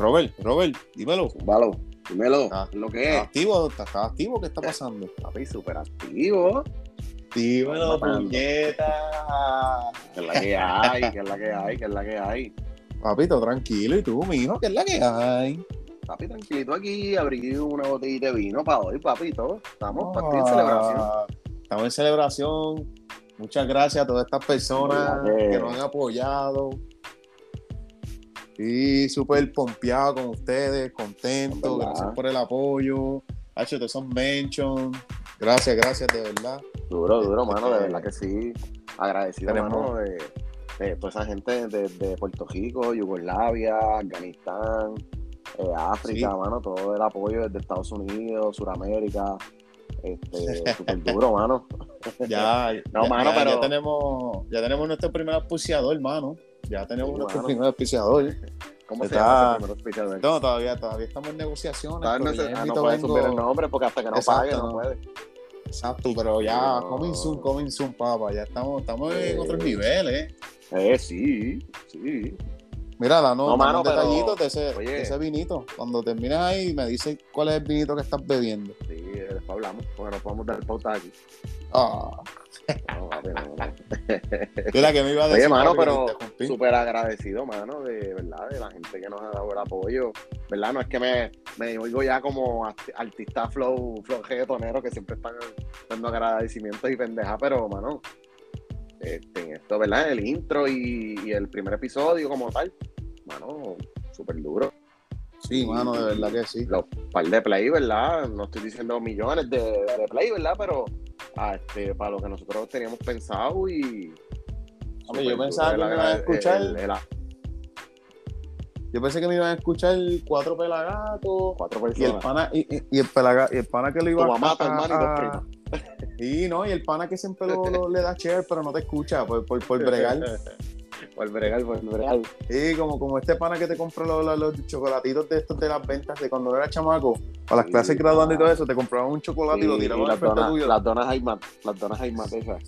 Robert, Robert, dímelo. Valo, dímelo, Ah, lo que ¿Estás es. activo? ¿Estás activo? ¿Qué está pasando? Papi, súper activo. Dímelo, puñeta. Que es la que hay, que es la que hay, que es la que hay. Papito, tranquilo. ¿Y tú, mijo? ¿Qué es la que hay? Papi, tranquilito aquí, abrí una botellita de vino para hoy, papi, todo. Estamos ti en celebración. Ah, Estamos en celebración. Muchas gracias a todas estas personas que nos han apoyado. Y súper pompeado con ustedes, contento. Gracias por el apoyo. Todos son mention. Gracias, gracias, de verdad. Duro, duro, Este, mano, de verdad que sí. Agradecido, tenemos- mano, de, de toda esa gente de, de Puerto Rico, Yugoslavia, Afganistán, eh, África, Sí. mano, todo el apoyo desde Estados Unidos, Suramérica. Este, súper duro, mano. Ya, No, ya- mano, ya- pero- ya tenemos, ya tenemos nuestro primer auspiciador, hermano. Ya tenemos Sí, nuestro primer auspiciador. ¿Cómo se Está- llama ese primer? No, todavía, todavía estamos en negociaciones. No, sé- ah, no puede vengo- subir el nombre porque hasta que no Exacto, pague no, no. puede. Exacto, pero ya, No. coming soon, coming soon, papá. Ya estamos, estamos en Eh. otros niveles. Eh, sí, sí. Mira, danos, No, mano, pero- detallitos de ese, de ese vinito. Cuando termines ahí, me dices cuál es el vinito que estás bebiendo. Sí, después hablamos, porque no podemos dar pauta aquí. Ah, No, papi, no, no. mira que me iba a decir. Oye, mano, pero súper agradecido, mano, de verdad, de la gente que nos ha dado el apoyo. ¿Verdad? No es que me, me oigo ya como art- artista flow, flow reggaetonero que siempre están dando agradecimientos y pendeja, pero, mano, este, en esto, ¿verdad? El intro y, y el primer episodio como tal, mano, súper duro. Sí, mano, de verdad que sí. Los par de play, ¿verdad? No estoy diciendo millones de, de play, ¿verdad? Pero ah, este, para lo que nosotros teníamos pensado y... Hombre, yo pensaba que me iban a escuchar. el- el- Yo pensé que me iban a escuchar cuatro pelagatos. cuatro Y el personas. pana, y, y- y el pelaga- y el pana que lo iba Tu mamá, tu a- hermano y dos a- primas. Y no, y el pana que siempre lo, lo- le da share, pero no te escucha por, por, por bregar. Por bregar, por bregar. Sí, como, como este pana que te compra los, los- los chocolatitos de estos de las ventas de cuando era chamaco, para las Sí, clases graduando y todo ah. eso, te compraban un chocolate y, lo tiraban las, donas, tuyo. las donas hay más, las donas esas.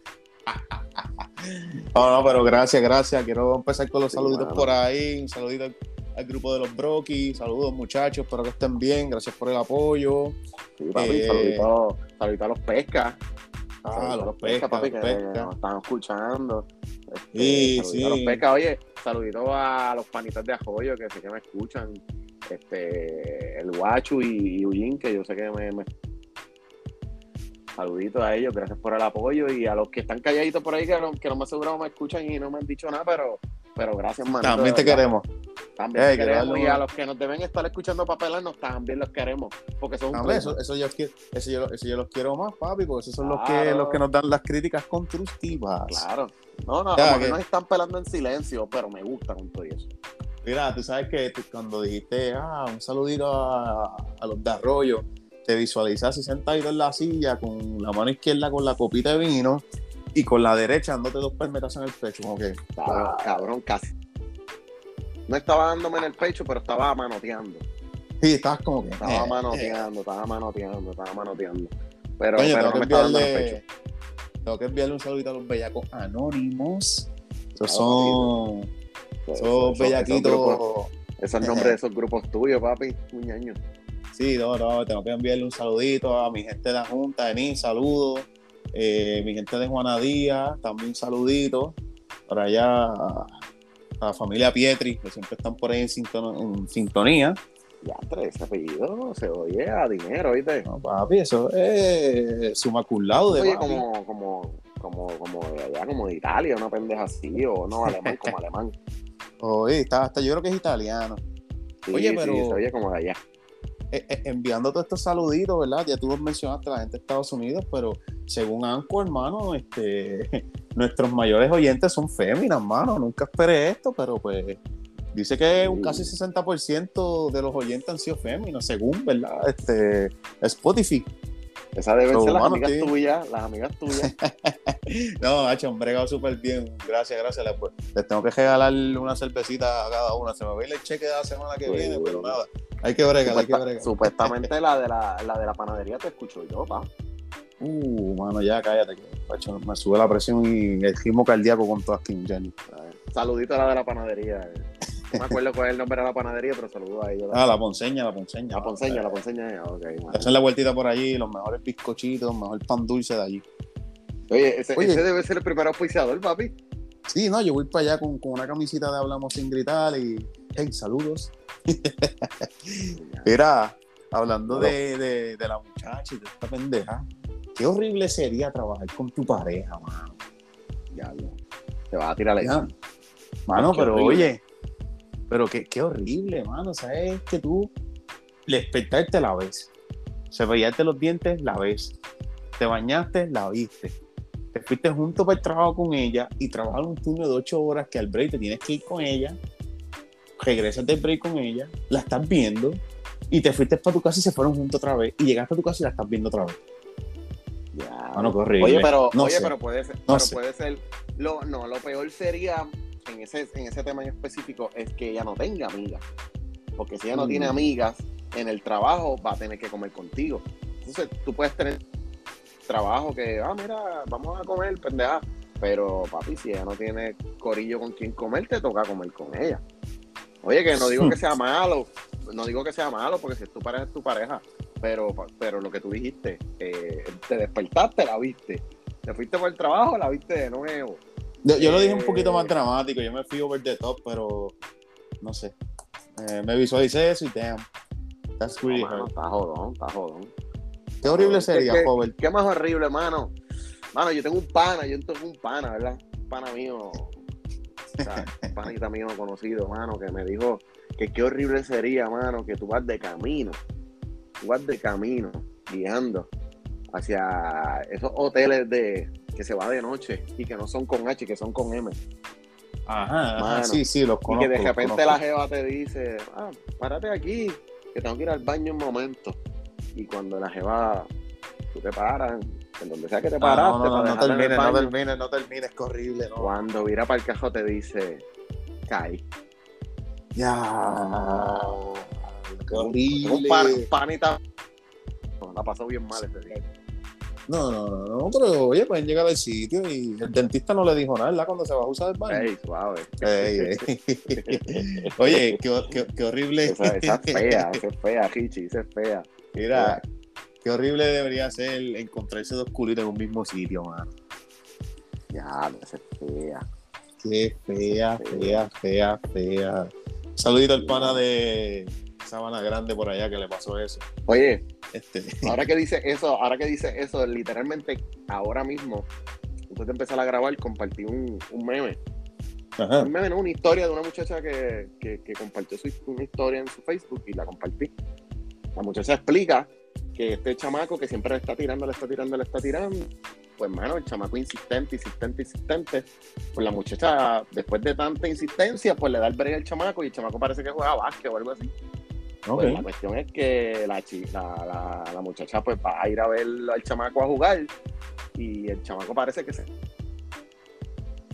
No, no, pero gracias, gracias. Quiero empezar con los Sí, saluditos mano. por ahí. Un saludito al, al grupo de los Brokis. Saludos, muchachos. Espero que estén bien. Gracias por el apoyo. Sí, papi, Eh, a los pescas. Ah, los a pescas, pescas, papi, los que nos están escuchando. Este, Sí, sí. A los pescas, oye, saluditos a los panitas de Ajoyo que sé que me escuchan. Este, el Guachu y, Ullín, que yo sé que me, me- Saluditos a ellos, gracias por el apoyo y a los que están calladitos por ahí que no, que no me aseguro me escuchan y no me han dicho nada, pero, pero gracias, man. También te queremos. También te que queremos y a los que nos deben estar escuchando para pelarnos también los queremos, porque son Hombre, eso, eso, yo, eso, yo, eso yo los quiero más, papi, porque esos son los, que, Claro. los que nos dan las críticas constructivas. Claro. No, no, como que nos están pelando en silencio, pero me gusta con todo eso. Mira, tú sabes que cuando dijiste, ah, un saludito a, a los de Arroyo, te visualizaste sentadito en la silla con la mano izquierda con la copita de vino y con la derecha dándote dos palmetazos en el pecho, como que, Cabrón, cabrón, casi. No estaba dándome en el pecho, pero estaba manoteando. sí, estabas como que, Estaba eh, eh. manoteando, estaba manoteando, estaba manoteando. Pero, pero no me estaba dando en el pecho. tengo que enviarle un saludito a los bellacos anónimos. Esos son, Esos- esos esos- bellaquitos. esos grupos- Esos nombres de esos grupos tuyos, papi, muñaño. Sí, no, no, tengo que enviarle un saludito a mi gente de la Junta, Denis, saludos. Eh, mi gente de Juana Díaz, también un saludito. Por allá a, a la familia Pietri, que siempre están por ahí en, sinton- en sintonía. Ya, tres apellido se oye a dinero, ¿viste? No, papi, eso es suma cum laude, Oye, papi. como, como, como, como de allá, como de Italia, una pendeja así, o no, alemán, como alemán. Oye, está, hasta yo creo que es italiano. Sí, Oye, sí, pero- se oye como de allá. Eh, eh, enviando todos estos saluditos, ¿verdad? Ya tú mencionaste a la gente de Estados Unidos, pero según Anco, hermano, este, nuestros mayores oyentes son féminas, hermano. Nunca esperé esto, pero pues dice que un casi 60% de los oyentes han sido féminas, según, ¿verdad? Este, Spotify. Esas deben ser las mano, amigas sí. tuyas, las amigas tuyas. No, hacho, han bregado súper bien. Gracias, gracias. Les, les tengo que regalar una cervecita a cada una. Se me va a ir el cheque de la semana que Pues, viene, pero nada. Hay que bregar, hay que bregar. supuestamente la de la, la de la panadería te escucho yo, pa. Uh, mano, ya cállate. Que, me sube la presión y el ritmo cardíaco con todas Kim Jenny. Saludito a la de la panadería. eh. No me acuerdo cuál es el nombre de la panadería, pero saludo a ellos. Ah, la ponceña, la ponceña. La ponceña, la ponceña. Ok. Hacen la vueltita por allí, los mejores bizcochitos, el mejor pan dulce de allí. Oye, ese, Oye. ese debe ser el primer auspiciador, papi. Sí, no, yo voy para allá con, con una camisita de Hablamos sin gritar y. Hey, saludos. Mira, hablando de, de, de la muchacha y de esta pendeja, qué horrible sería trabajar con tu pareja, mano. Diablo. Te vas a tirar la. Mano, Qué pero horrible. oye, pero qué, qué horrible, mano. ¿Sabes que tú despertarte la ves? Cepillarte los dientes, la ves. Te bañaste, la viste. Te fuiste junto para el trabajo con ella y trabajar un turno de ocho horas que al break te tienes que ir con ella. Regresas del break con ella, la estás viendo y te fuiste para tu casa y se fueron juntos otra vez. Y llegaste a tu casa y la estás viendo otra vez. Ya. Qué horrible. Oye, pero, No oye, sé. pero puede ser, No pero puede ser, lo, no, lo peor sería, en ese, en ese tema en específico, es que ella no tenga amigas. Porque si ella no Mm. tiene amigas, en el trabajo va a tener que comer contigo. Entonces, tú puedes tener trabajo que, ah, mira, vamos a comer, pendeja. Pero, papi, si ella no tiene corillo con quien comer, te toca comer con ella. Oye, que no digo que sea malo, no digo que sea malo, porque si es tu pareja, es tu pareja. Pero, pero lo que tú dijiste, eh, te despertaste, la viste. Te fuiste por el trabajo, la viste de nuevo. Yo, yo lo dije un Eh. poquito más dramático, yo me fui over the top, pero no sé. Eh, me visualicé eso y damn. That's No, really mano, hurt. está jodón, está jodón. Qué horrible sería, joven. ¿Qué más horrible, mano? Mano, yo tengo un pana, yo tengo un pana, ¿verdad? Un pana mío, o sea, un panita mío conocido, mano, que me dijo que qué horrible sería, mano, que tú vas de camino, tú vas de camino, guiando hacia esos hoteles de que se va de noche y que no son con H, que son con M. Ajá, Mano. sí, sí, los Y conozco. que de repente la jeva te dice, ah, párate aquí, que tengo que ir al baño un momento. Y cuando la jeva, tú te paras, en donde sea que te Ah, paraste, no, no, no, para no termines, no termines, no termines, que horrible, no. cuando vira para el cajón te dice, cae. Ya. Horrible. un pan, panita. La pasó bien mal ese día. No, no, no, no, pero oye, pueden llegar al sitio y el dentista no le dijo nada, ¿verdad? Cuando se va a usar el baño. Ey, suave. Ey, ey. Oye, qué, qué- qué horrible. Esa, esa es fea, esa es fea, Hichi, esa es fea. Mira, qué horrible debería ser encontrarse dos culitos en un mismo sitio, mano. Ya, esa es fea. Qué fea, fea, fea, fea. Saludito al pana de Sabana Grande por allá que le pasó eso. Oye, Este, ahora que dice eso, ahora que dice eso, literalmente ahora mismo, después de empezar a grabar, compartí un, un meme. ajá. Un meme, no, una historia de una muchacha que, que, que compartió su, una historia en su Facebook y la compartí. La muchacha explica que este chamaco que siempre le está tirando, le está tirando, le está tirando. Pues, mano, el chamaco insistente, insistente, insistente. Pues la muchacha, después de tanta insistencia, pues le da el break al chamaco y el chamaco parece que juega básquet o algo así. La cuestión es que la, la, la, la muchacha pues va a ir a ver al chamaco a jugar y el chamaco parece que se...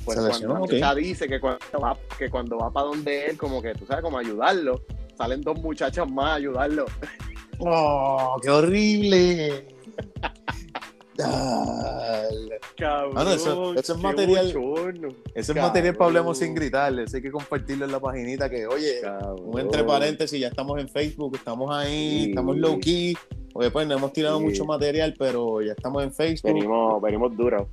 Pues Se cuando la muchacha dice que cuando va, que cuando va para donde él, como que tú sabes, como ayudarlo, salen dos muchachas más a ayudarlo. ¡Oh, qué horrible! Cabrón, eso- eso es material- bochorno, Ese es Cabrón. material para hablemos sin gritarle. Eso hay que compartirlo en la paginita que, oye, cabrón. un entre paréntesis, ya estamos en Facebook, estamos ahí, Sí. estamos low key. Oye, pues no hemos tirado Sí. mucho material, pero ya estamos en Facebook. Venimos, venimos duros.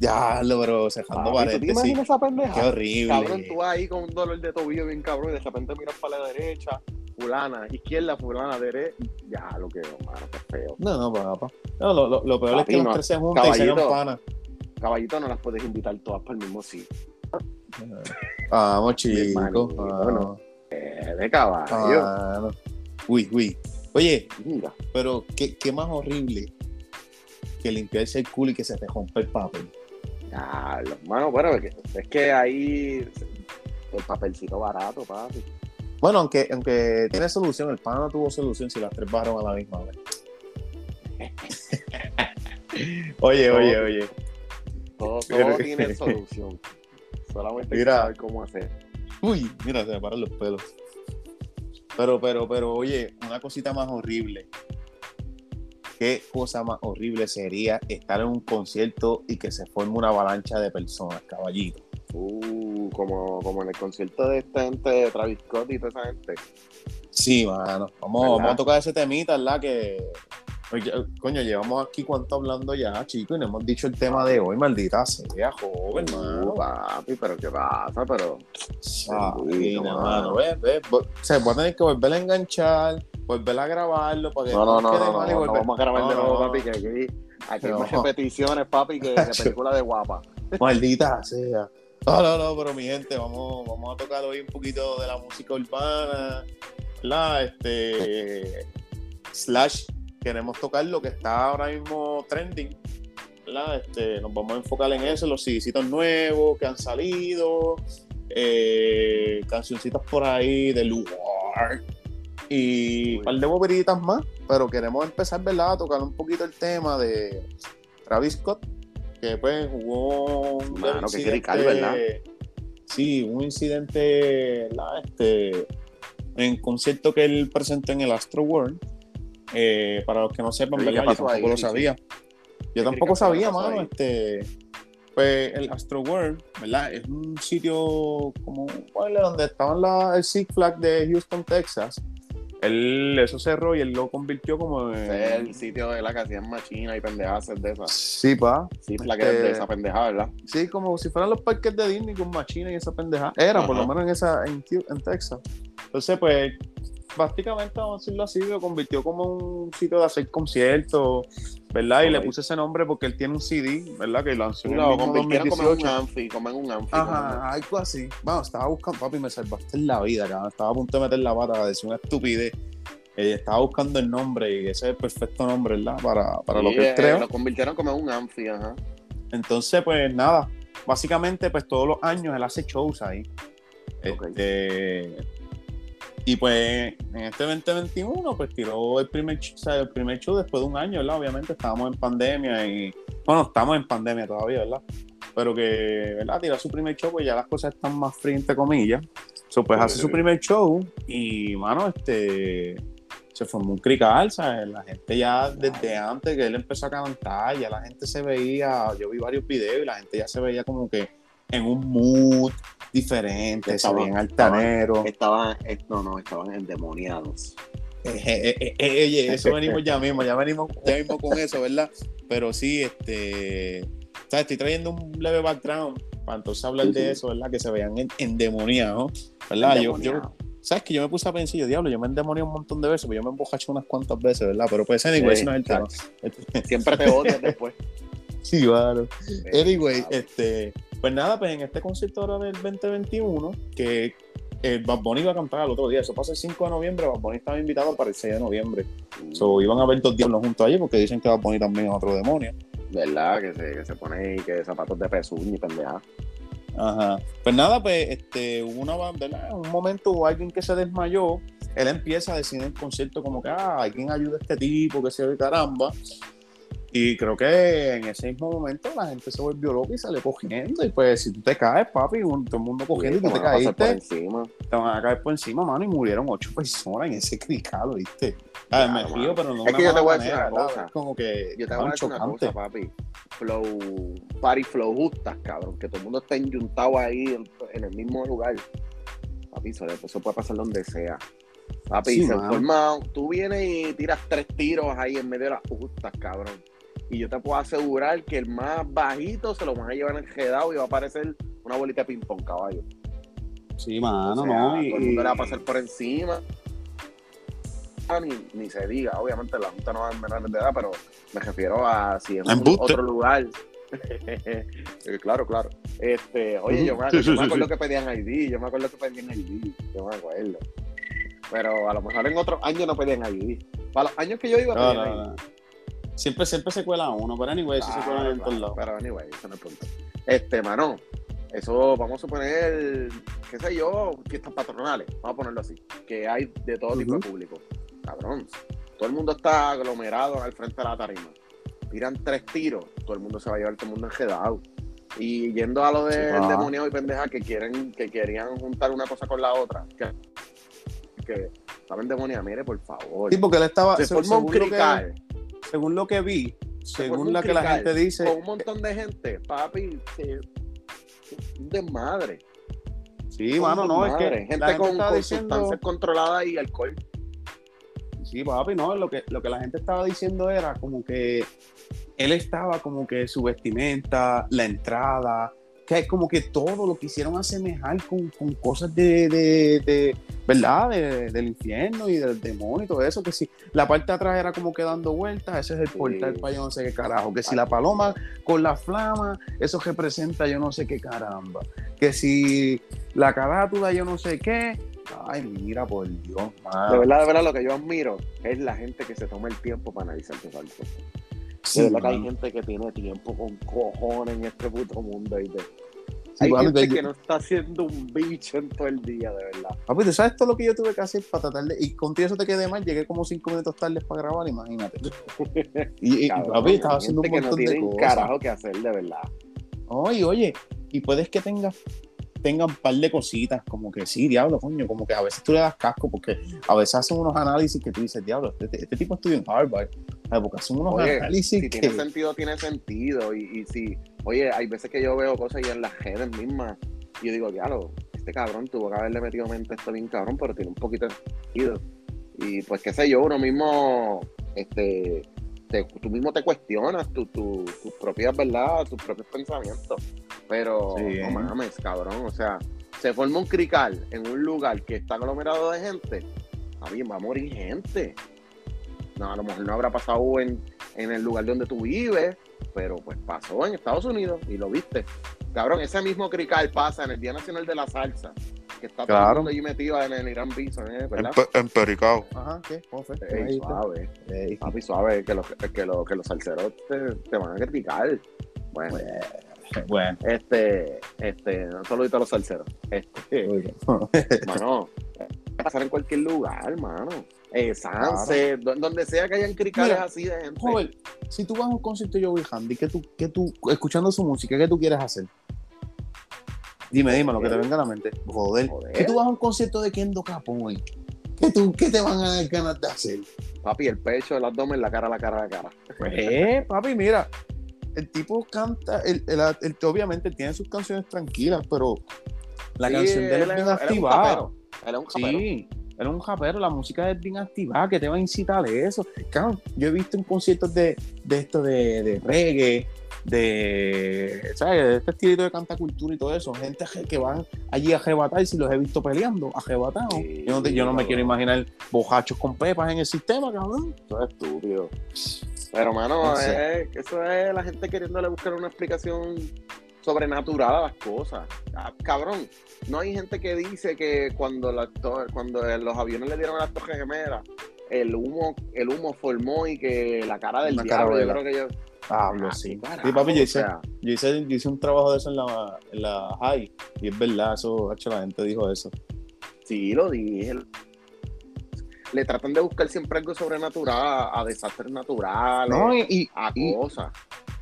Ya, lo, pero cerrando Papi, ¿Tú te paréntesis. imaginas esa pendeja? Qué horrible. Cabrón, tú ahí con un dolor de tobillo bien cabrón y de repente miras para la derecha, fulana, izquierda, fulana, derecha. Ya, lo que, mano, qué feo. No, no, papá. No, lo, lo, lo peor Papi, es que los no, tres se juntan y se hagan caballito. no las puedes invitar todas para el mismo sitio. Vamos, chicos. Vamos. Eh, de caballo. Mano. Uy, uy. Oye, Mira, pero ¿qué, qué más horrible que limpiarse el culo y que se te rompe el papel. Ya, los manos, bueno, es que, es que ahí el papelcito barato, papi. Bueno, aunque, aunque tiene solución, el pana no tuvo solución si las tres bajaron a la misma vez. oye, oye, oye. Todo, Pero- tiene solución. Solamente hay que Mira. saber cómo hacer. Uy, mira, se me paran los pelos. Pero, pero, pero, oye, una cosita más horrible. ¿Qué cosa más horrible sería estar en un concierto y que se forme una avalancha de personas, caballito? Uh, como, como en el concierto de esta gente, de Travis Scott y toda esa gente. Sí, mano. Vamos, vamos a tocar ese temita, ¿verdad? Que. Oye, coño, llevamos aquí cuánto hablando ya, chicos, y no hemos dicho el tema de hoy, maldita sea, joven, mano. papi, pero ¿qué pasa? Pero, Bendito, mano, ve, ve, sea, voy a tener que volver a enganchar, volver a grabarlo para que no, no, no, quede no, no, mal y no, volver- vamos a grabar de No, nuevo, no, papi, que aquí, aquí hay No. más repeticiones, papi, que de película de guapa. Maldita sea. No, no, no, pero mi gente, vamos, vamos a tocar hoy un poquito de la música urbana, ¿verdad? Este, slash, queremos tocar lo que está ahora mismo trending, ¿verdad? Este, nos vamos a enfocar en eso, los CDcitos nuevos que han salido, eh, cancioncitas por ahí de lugar y un par de boberitas más, pero queremos empezar, ¿verdad? A tocar un poquito el tema de Travis Scott, que pues jugó un Mano, crical, ¿verdad? Sí, un incidente, ¿verdad? Este, en concierto que él presentó en el Astro World. Eh, para los que no sepan, ¿verdad? ¿qué Yo tampoco ahí? lo sabía. Yo ¿Qué tampoco sabía, mano. Este, pues el Astro World, ¿verdad? Es un sitio como ¿cuál es? donde estaban la, el Six Flag de Houston, Texas. Él eso cerró y él lo convirtió como en. El sitio de la que hacían machina y pendejadas de esas. Sí, pa. Sí, la que es de Este- esa pendejada, ¿verdad? Sí, como si fueran los parques de Disney con machines y esa pendeja. Era, por lo menos en esa, en, en Texas. Entonces, pues, prácticamente, vamos a decirlo así, lo convirtió como un sitio de hacer conciertos, ¿verdad? Y le puse ese nombre porque él tiene un CD, ¿verdad? Que lanzó en el Lo mismo convirtieron como en un 2018. anfi, como en un anfi. Ajá, algo así. Bueno, estaba buscando, papi, me salvaste en la vida, cabrón. Estaba a punto de meter la pata, decir una estupidez. Eh, estaba buscando el nombre y ese es el perfecto nombre, ¿verdad? Para, para lo que eh, creo. Lo convirtieron como en un anfi, ajá. Entonces, pues nada, básicamente, pues todos los años él hace shows ahí. Ok. Este, y pues en este 2021, pues tiró el primer, ch- o sea, el primer show después de un año, ¿verdad? Obviamente estábamos en pandemia y, bueno, estamos en pandemia todavía, ¿verdad? Pero que, ¿verdad? Tiró su primer show, pues ya las cosas están más frías, entre comillas. So, pues hace su primer show y, mano, este, se formó un crical, ¿sabes? La gente ya desde antes que él empezó a cantar, ya la gente se veía, yo vi varios videos y la gente ya se veía como que en un mood diferente, se Estaba- veían altaneros. Estaban, eh, no, no, estaban endemoniados. Eh, eh, eso venimos ya mismo, ya venimos ya mismo con eso, ¿verdad? Pero sí, este, ¿sabes? Estoy trayendo un leve background para entonces hablar de eso, ¿verdad? Que se vean en- endemoniados, ¿verdad? Yo. ¿sabes? Que yo me puse a pensar, yo, diablo, yo me endemonié un montón de veces, pero yo me embocaché unas cuantas veces, ¿verdad? Pero pues, anyway, Sí, no es el tema. Siempre te odias después. Sí, claro. Anyway, este, pues nada, pues en este concierto ahora del 2021, que eh, Bad Bunny iba a cantar el otro día, eso pasa el 5 de noviembre, Bad Bunny estaba invitado para el 6 de noviembre. So, iban a ver dos diablos juntos allí porque dicen que Bad Bunny también es otro demonio. ¿Verdad? Que se, que se pone ahí, que zapatos de pezuña y pendeja. Ajá. Pues nada, pues este, hubo una. En un momento hubo alguien que se desmayó. Él empieza a decir en el concierto como que, ah, alguien ayuda a este tipo, que se ve caramba. Y creo que en ese mismo momento la gente se volvió loca y salió cogiendo. Y pues si tú te caes, papi, un- todo el mundo cogiendo y tú te caíste, encima. te van a caer por encima, mano, y murieron ocho personas en ese cricalo, ¿viste? A ver, me río, pero no Es una que yo te voy a decir manera, una cosa. Es como que Yo te voy a decir una cosa, papi. Flow, party flow justas, cabrón. Que todo el mundo está enjuntado ahí en, en el mismo lugar. Papi, eso, eso puede pasar donde sea. Papi, Sí, se forma, tú vienes y tiras tres tiros ahí en medio de las justas, cabrón. Y yo te puedo asegurar que el más bajito se lo van a llevar enredado y va a aparecer una bolita de ping-pong, caballo. Sí, mano, O sea, no. Y, todo el mundo le va a pasar por encima. Ah, Ni, ni se diga, obviamente la junta no va a menores de edad, pero me refiero a si es un- otro lugar. Eh, claro, claro. Este, oye, yo me, Sí, yo sí, me sí, acuerdo sí. que pedían ID, yo me acuerdo que pedían ID, yo me acuerdo. Pero a lo mejor en otros años no pedían ID. Para los años que yo iba, No, pedían no, ID. no. Siempre, siempre se cuela uno, pero anyway, sí se cuelan en todos lados. Pero anyway, eso no es punto. Este, mano, eso vamos a suponer, qué sé yo, fiestas patronales, vamos a ponerlo así, que hay de todo tipo de público. Cabrón, todo el mundo está aglomerado al frente de la tarima. Tiran tres tiros, todo el mundo se va a llevar todo el mundo enredado. Y yendo a lo del va. demonio y pendeja que quieren, que querían juntar una cosa con la otra. Que, que saben demonia, mire, por favor. Sí, porque él estaba, se se- forma un que, crical. Según lo que vi, según la que la gente dice, con un montón de gente, papi, se- un desmadre. Sí, mano, no, es que gente gente con, con diciendo, sustancias controladas y alcohol. sí, papi, no, lo que, lo que la gente estaba diciendo era como que él estaba como que su vestimenta, la entrada, que es como que todo lo quisieron asemejar con, con cosas de, de, de- ¿verdad? De- del infierno y del demonio y todo eso, que si la parte de atrás era como que dando vueltas, ese es el Sí. portal para yo no sé qué carajo, que si la paloma con la flama, eso representa yo no sé qué caramba, que si la carátula yo no sé qué, ay, mira, por Dios. De verdad, de verdad, lo que yo admiro es la gente que se toma el tiempo para analizar tus altos. Sí, de verdad que hay gente que tiene tiempo con cojones en este puto mundo. ¿viste? Sí, hay papi, gente que no está haciendo un bicho en todo el día, de verdad. Papi, ¿tú sabes todo lo que yo tuve que hacer para tratar de... Y contigo eso te quedé mal, llegué como cinco minutos tarde para grabar, imagínate. Y, y, Cabrón, papi, estaba haciendo un gente que no montón de cosas. carajo que hacer, de verdad. Oye, oye, y puedes que tengas tengan un par de cositas, como que sí, diablo, coño, como que a veces tú le das casco, porque a veces hacen unos análisis que tú dices, diablo, este, este tipo estudió en Harvard, porque hacen unos Oye, análisis Si que... tiene sentido, tiene sentido. Y, y si, oye, hay veces que yo veo cosas y en las redes mismas, y yo digo, diablo, este cabrón tuvo que haberle metido mente a esto bien cabrón, pero tiene un poquito de sentido. Y pues qué sé yo, uno mismo, este, te- tú mismo te cuestionas tu, tu, tus propias verdad, tus propios pensamientos. Pero Sí, no mames, cabrón, o sea, se forma un crical en un lugar que está aglomerado de gente, a bien, va a morir gente. No, a lo mejor no habrá pasado en, en el lugar donde tú vives, pero pues pasó en Estados Unidos y lo viste. Cabrón, ese mismo crical pasa en el Día Nacional de la Salsa, que está todo el Claro. mundo allí metido en el Irán Bison, ¿eh? ¿verdad? Empericado. Ajá, ¿qué? ¿Cómo fue? Ey, suave, ey. papi, suave, que los, que los, que los salseros te, te van a criticar. Bueno, Bueno, este, este, no saludito a los salseros. Este, mano, puede pasar en cualquier lugar, mano. Eh, Sanse, do- donde sea que hayan cricales Mira, así de gente. Joven, si tú vas a un concierto de Joey Handy, ¿qué tú, qué tú, escuchando su música, ¿qué tú quieres hacer? Dime, dime lo que te venga a la mente. Joder. Joder. Tú vas a un concierto de Kendo Capone, ¿qué, tú, ¿qué te van a dar ganas de hacer? Papi, el pecho, el abdomen, la cara, la cara, la cara. Pues, papi, mira, el tipo canta, el, el- el- obviamente tiene sus canciones tranquilas, pero la Sí, canción de él es bien él es un activada. es un rapero. Sí, es un rapero, la música es bien activada, que te va a incitar a eso. Claro, yo he visto en conciertos de, de esto de, de reggae, de, ¿sabes? de este estilito de cantacultura y todo eso, gente que- van allí a arrebatar, y si los he visto peleando, arrebatados. Sí, yo no, te- yo no me quiero imaginar bojachos con pepas en el sistema, cabrón. Eso es estúpido. Pero, mano, No sé. es- eso es la gente queriéndole buscar una explicación sobrenatural a las cosas. Ah, Cabrón, no hay gente que dice que cuando, la cuando los aviones le dieron a las torres gemelas, el humo, el humo formó y que la cara del Una diablo, yo creo que yo. Hablo, Ah, sí. qué carajo, Sí, papi, yo o hice, sea, yo, hice, yo hice un trabajo de eso en la, en la high, y es verdad, eso, hecho, la gente dijo eso. sí, lo dije. Le tratan de buscar siempre algo sobrenatural, a desastres naturales, No, y, a y- cosas.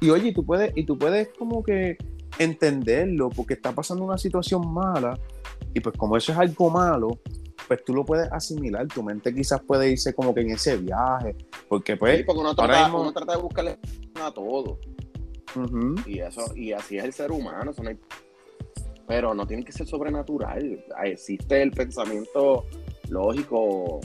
Y oye, y tú puedes, y tú puedes como que entenderlo, porque está pasando una situación mala, y pues como eso es algo malo, pues tú lo puedes asimilar, tu mente quizás puede irse como que en ese viaje, porque pues, Sí, porque uno ahora trata, mismo- uno trata de buscarle a todo. Y eso, y así es el ser humano, eso no hay- pero no tiene que ser sobrenatural. Existe el pensamiento lógico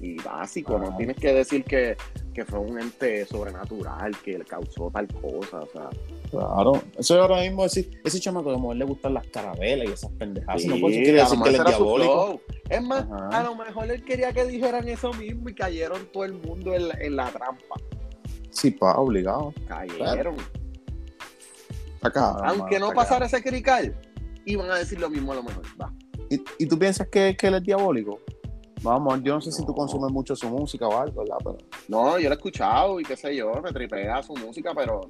y básico. No tienes que decir que, que fue un ente sobrenatural que le causó tal cosa. O sea, claro, eso ahora mismo ese, ese chamaco de mujer le gustan las carabelas y esas pendejadas, sí, no puede decir que él es diabólico. Es más, Ajá. a lo mejor él quería que dijeran eso mismo y cayeron todo el mundo en la, en la trampa. Sí, pa, obligado. Cayeron. Acá, Aunque no pasara ese crical, iban a decir lo mismo a lo mejor. Va. ¿Y, y tú piensas que, que él es diabólico? Vamos, yo no sé si tú consumes mucho su música o algo, ¿verdad? Pero... No, yo lo he escuchado y qué sé yo, me tripea su música, pero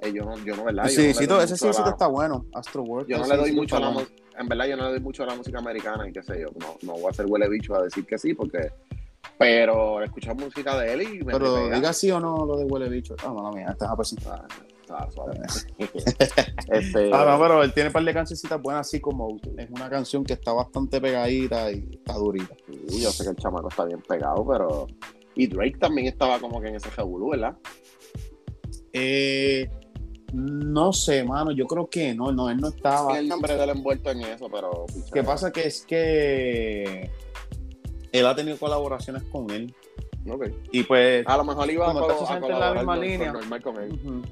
eh, yo no, yo no, ¿verdad? Yo sí, no sí, doy ese sí, a la- está bueno. Astro World. Yo no le doy sí mucho a la música, en verdad yo no le doy mucho a la música americana y qué sé yo, no, no voy a ser huele bicho a decir que sí, porque, pero he escuchado música de él y me Pero tripea. diga sí o no lo de huele bicho. Ah, mala mía, esta es así. Ah, suave. este, Ah, no, pero él tiene un par de cancioncitas buenas, así como es una canción que está bastante pegadita y está durita. sí, yo sé que el chamaco está bien pegado, pero... Y Drake también estaba como que en ese revolú, ¿verdad? Eh, No sé, mano, yo creo que no, no, él no estaba. el nombre del envuelto en eso, pero. ¿Qué pasa? Que es que él ha tenido colaboraciones con él. Okay. Y pues. A lo mejor iba a, a en la misma línea. con él.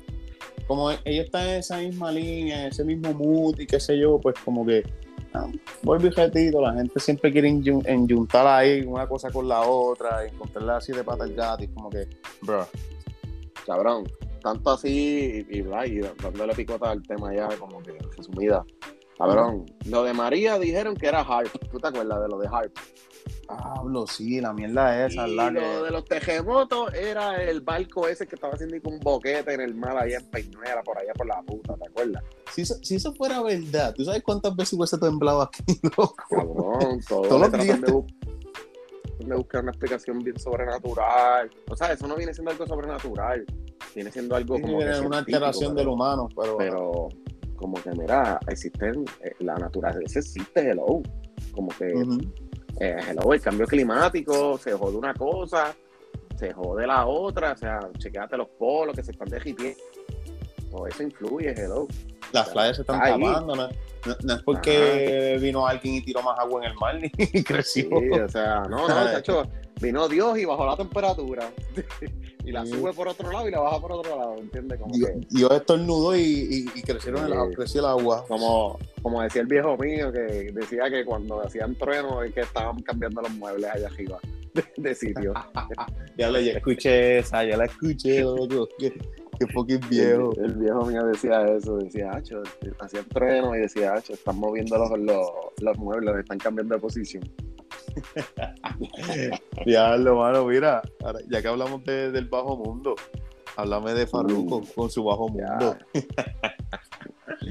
Como ellos están en esa misma línea, en ese mismo mood y qué sé yo, pues como que ah, vuelvo y repito, la gente siempre quiere enyu- enyuntar ahí una cosa con la otra, encontrarla así de pata al gato y como que, bro, Cabrón. Tanto así y, y, y dándole picota al tema ya, como que resumida. Cabrón, lo de María dijeron que era Harp. ¿Tú te acuerdas de lo de Harp? Pablo, sí, la mierda esa, y la lo que... de los terremotos era el barco ese que estaba haciendo un boquete en el mar allá en Peñuela, por allá por la puta, ¿te acuerdas? Si eso, si eso fuera verdad, ¿tú sabes cuántas veces hubiese temblado aquí, loco? Cabrón, todo Todos los días de, de buscar una explicación bien sobrenatural. O sea, eso no viene siendo algo sobrenatural. Viene siendo algo Sí, como que una alteración del humano, pero... Pero como que, mira, existen, eh, la naturaleza existe, hello. Como que. Eh, hello, el cambio climático, se jode una cosa, se jode la otra, o sea, chequeate los polos que se están derritiendo. Todo eso influye, hello. Las playas se están tapando, ¿no? No, no es porque vino alguien y tiró más agua en el mar ni creció. Sí, o sea, no, no, chacho, vino Dios y bajó la temperatura. y la sube por otro lado y la baja por otro lado, ¿entiendes? Como Dios, que, Dios estornudó y, y, y crecieron el, Sí. creció el agua. como, como decía el viejo mío, que decía que cuando hacían trueno es que estaban cambiando los muebles allá arriba de, de sitio. Ya, ya escuché esa, ya la escuché, loco. Qué, fucking viejo. El, el viejo mío decía eso, decía, hacho, hacían trueno y decía, hacho, están moviendo los, los, los muebles, están cambiando de posición. Ya, lo mano, mira, ahora, ya que hablamos de- del bajo mundo, háblame de Farruko Uh, con su bajo mundo.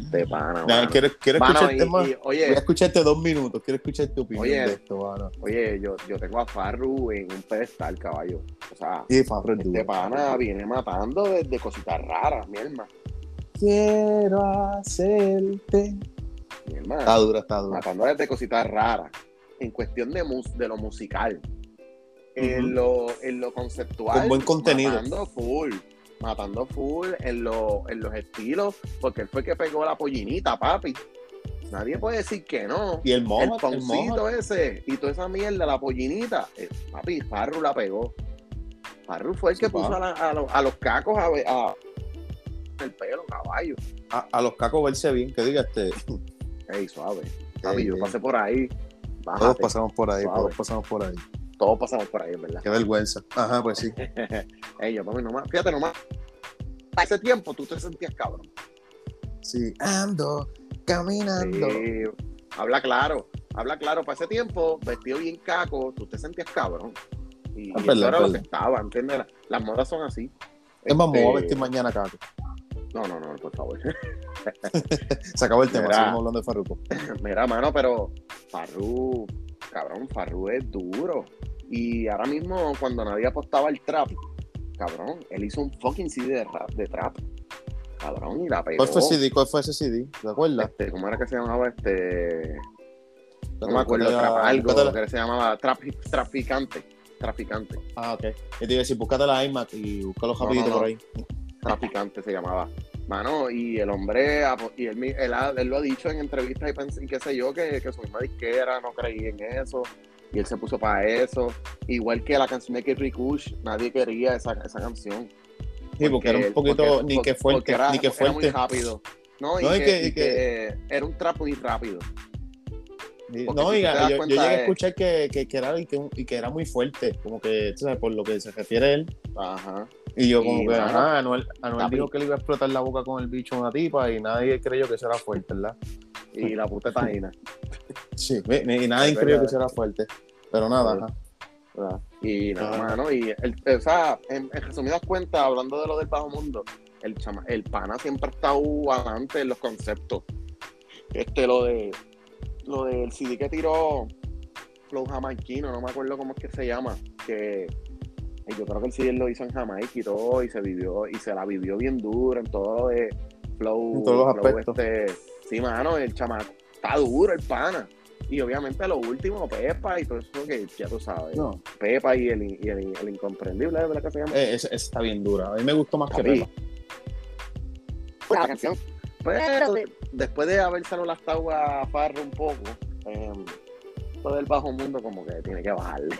De pana, Ya, mano. quiero, quiero Mano, escucharte y- más. y, Voy a oye, escucharte dos minutos, quiero escuchar tu opinión Oye. de esto, mano. oye, yo, yo tengo a Farru en un pedestal, caballo. O sea, Sí, Farru es este duro. pana viene matando desde cositas raras, mi hermano. Quiero hacerte. Mi hermano. Está dura, está dura. matando desde cositas raras. En cuestión de, mus- de lo musical. En, lo, en lo conceptual. Con buen contenido. Matando full. Matando full en, lo, en los estilos. Porque él fue el que pegó la pollinita, papi. Nadie puede decir que no. Y el mojo, el poncito ese y toda esa mierda, la pollinita. eh, papi, Farru la pegó. Farru fue el Sí, que puso a, la- a los- a los cacos a, a- el pelo, caballo. A, a los cacos verse bien, que diga este. Ey, suave. Papi, Ey, yo ey. pasé por ahí. Todos Bájate. pasamos por ahí, Suave. todos pasamos por ahí. Todos pasamos por ahí, verdad. Qué vergüenza. Ajá, pues sí. Yo, papi, nomás, fíjate nomás. Para ese tiempo tú te sentías cabrón. Sí. Ando, caminando. Sí, habla claro, habla claro. Para ese tiempo, vestido bien caco, tú te sentías cabrón. Y, verdad, eso era lo que estaba, ¿entiendes? La- Las modas son así. Es más, me voy a Este, vestir mañana, caco. No, no, no, por favor. Se acabó el tema, Mira. seguimos hablando de Farruko. Mira, mano, pero Farru, cabrón, Farru es duro. Y ahora mismo, cuando nadie apostaba el trap, cabrón, él hizo un fucking CD de, rap, de trap. Cabrón, y la pegó. ¿Cuál fue ese CD? ¿Cuál fue ese CD? ¿Te acuerdas? Este, ¿Cómo era que se llamaba este? No me acuerdo, la- trap algo, la- que se llamaba trap, traficante. Traficante. Ah, ok. Y te iba a decir, búscate la iMac y búscalo rapidito no, no. por ahí. Traficante se llamaba. Mano, y el hombre, y él, él, él lo ha dicho en entrevistas y, y qué sé yo, que, que su misma disquera no creía en eso. Y él se puso para eso. Igual que la canción de Kerry Kush, nadie quería esa, esa canción. Sí, porque era un poquito, porque- ni que fuerte, era- ni que porque era fuerte. muy rápido. No, y, No, y que, y que era un trap muy rápido. Porque No, si y yo, yo llegué a es- escuchar que, que, que era, y que, y que era muy fuerte, como que, tú sabes, por lo que se refiere él. Ajá. Y yo Y, como que, mano, ajá, Anuel, dijo que le iba a explotar la boca con el bicho a una tipa y nadie creyó que eso era fuerte, ¿verdad? Y la puta tajina. Sí, y y nadie creyó que eso era fuerte. Pero nada, ajá. ¿verdad? Y nada, Ajá. mano, y el, o sea, en, en resumidas cuentas, hablando de lo del bajo mundo, el chama, el pana siempre ha estado adelante en los conceptos. Este, lo de lo del CD que tiró Flow Jamaiquino, no me acuerdo cómo es que se llama, que yo creo que el CD lo hizo en Jamaica y todo, y se vivió, y se la vivió bien duro en todo lo de Flow. En todos los Flow, aspectos. este, sí, mano, el chamaco está duro, el pana. Y obviamente lo último, Pepa y todo eso que ya tú sabes. No, Pepa y el, y el, el incomprendible, ¿verdad que se llama? eh, esa esa está bien dura. A mí me gustó más que. Pepa. la canción. Pero después de haber saludado a Farro un poco, eh, todo el bajo mundo como que tiene que bajarle.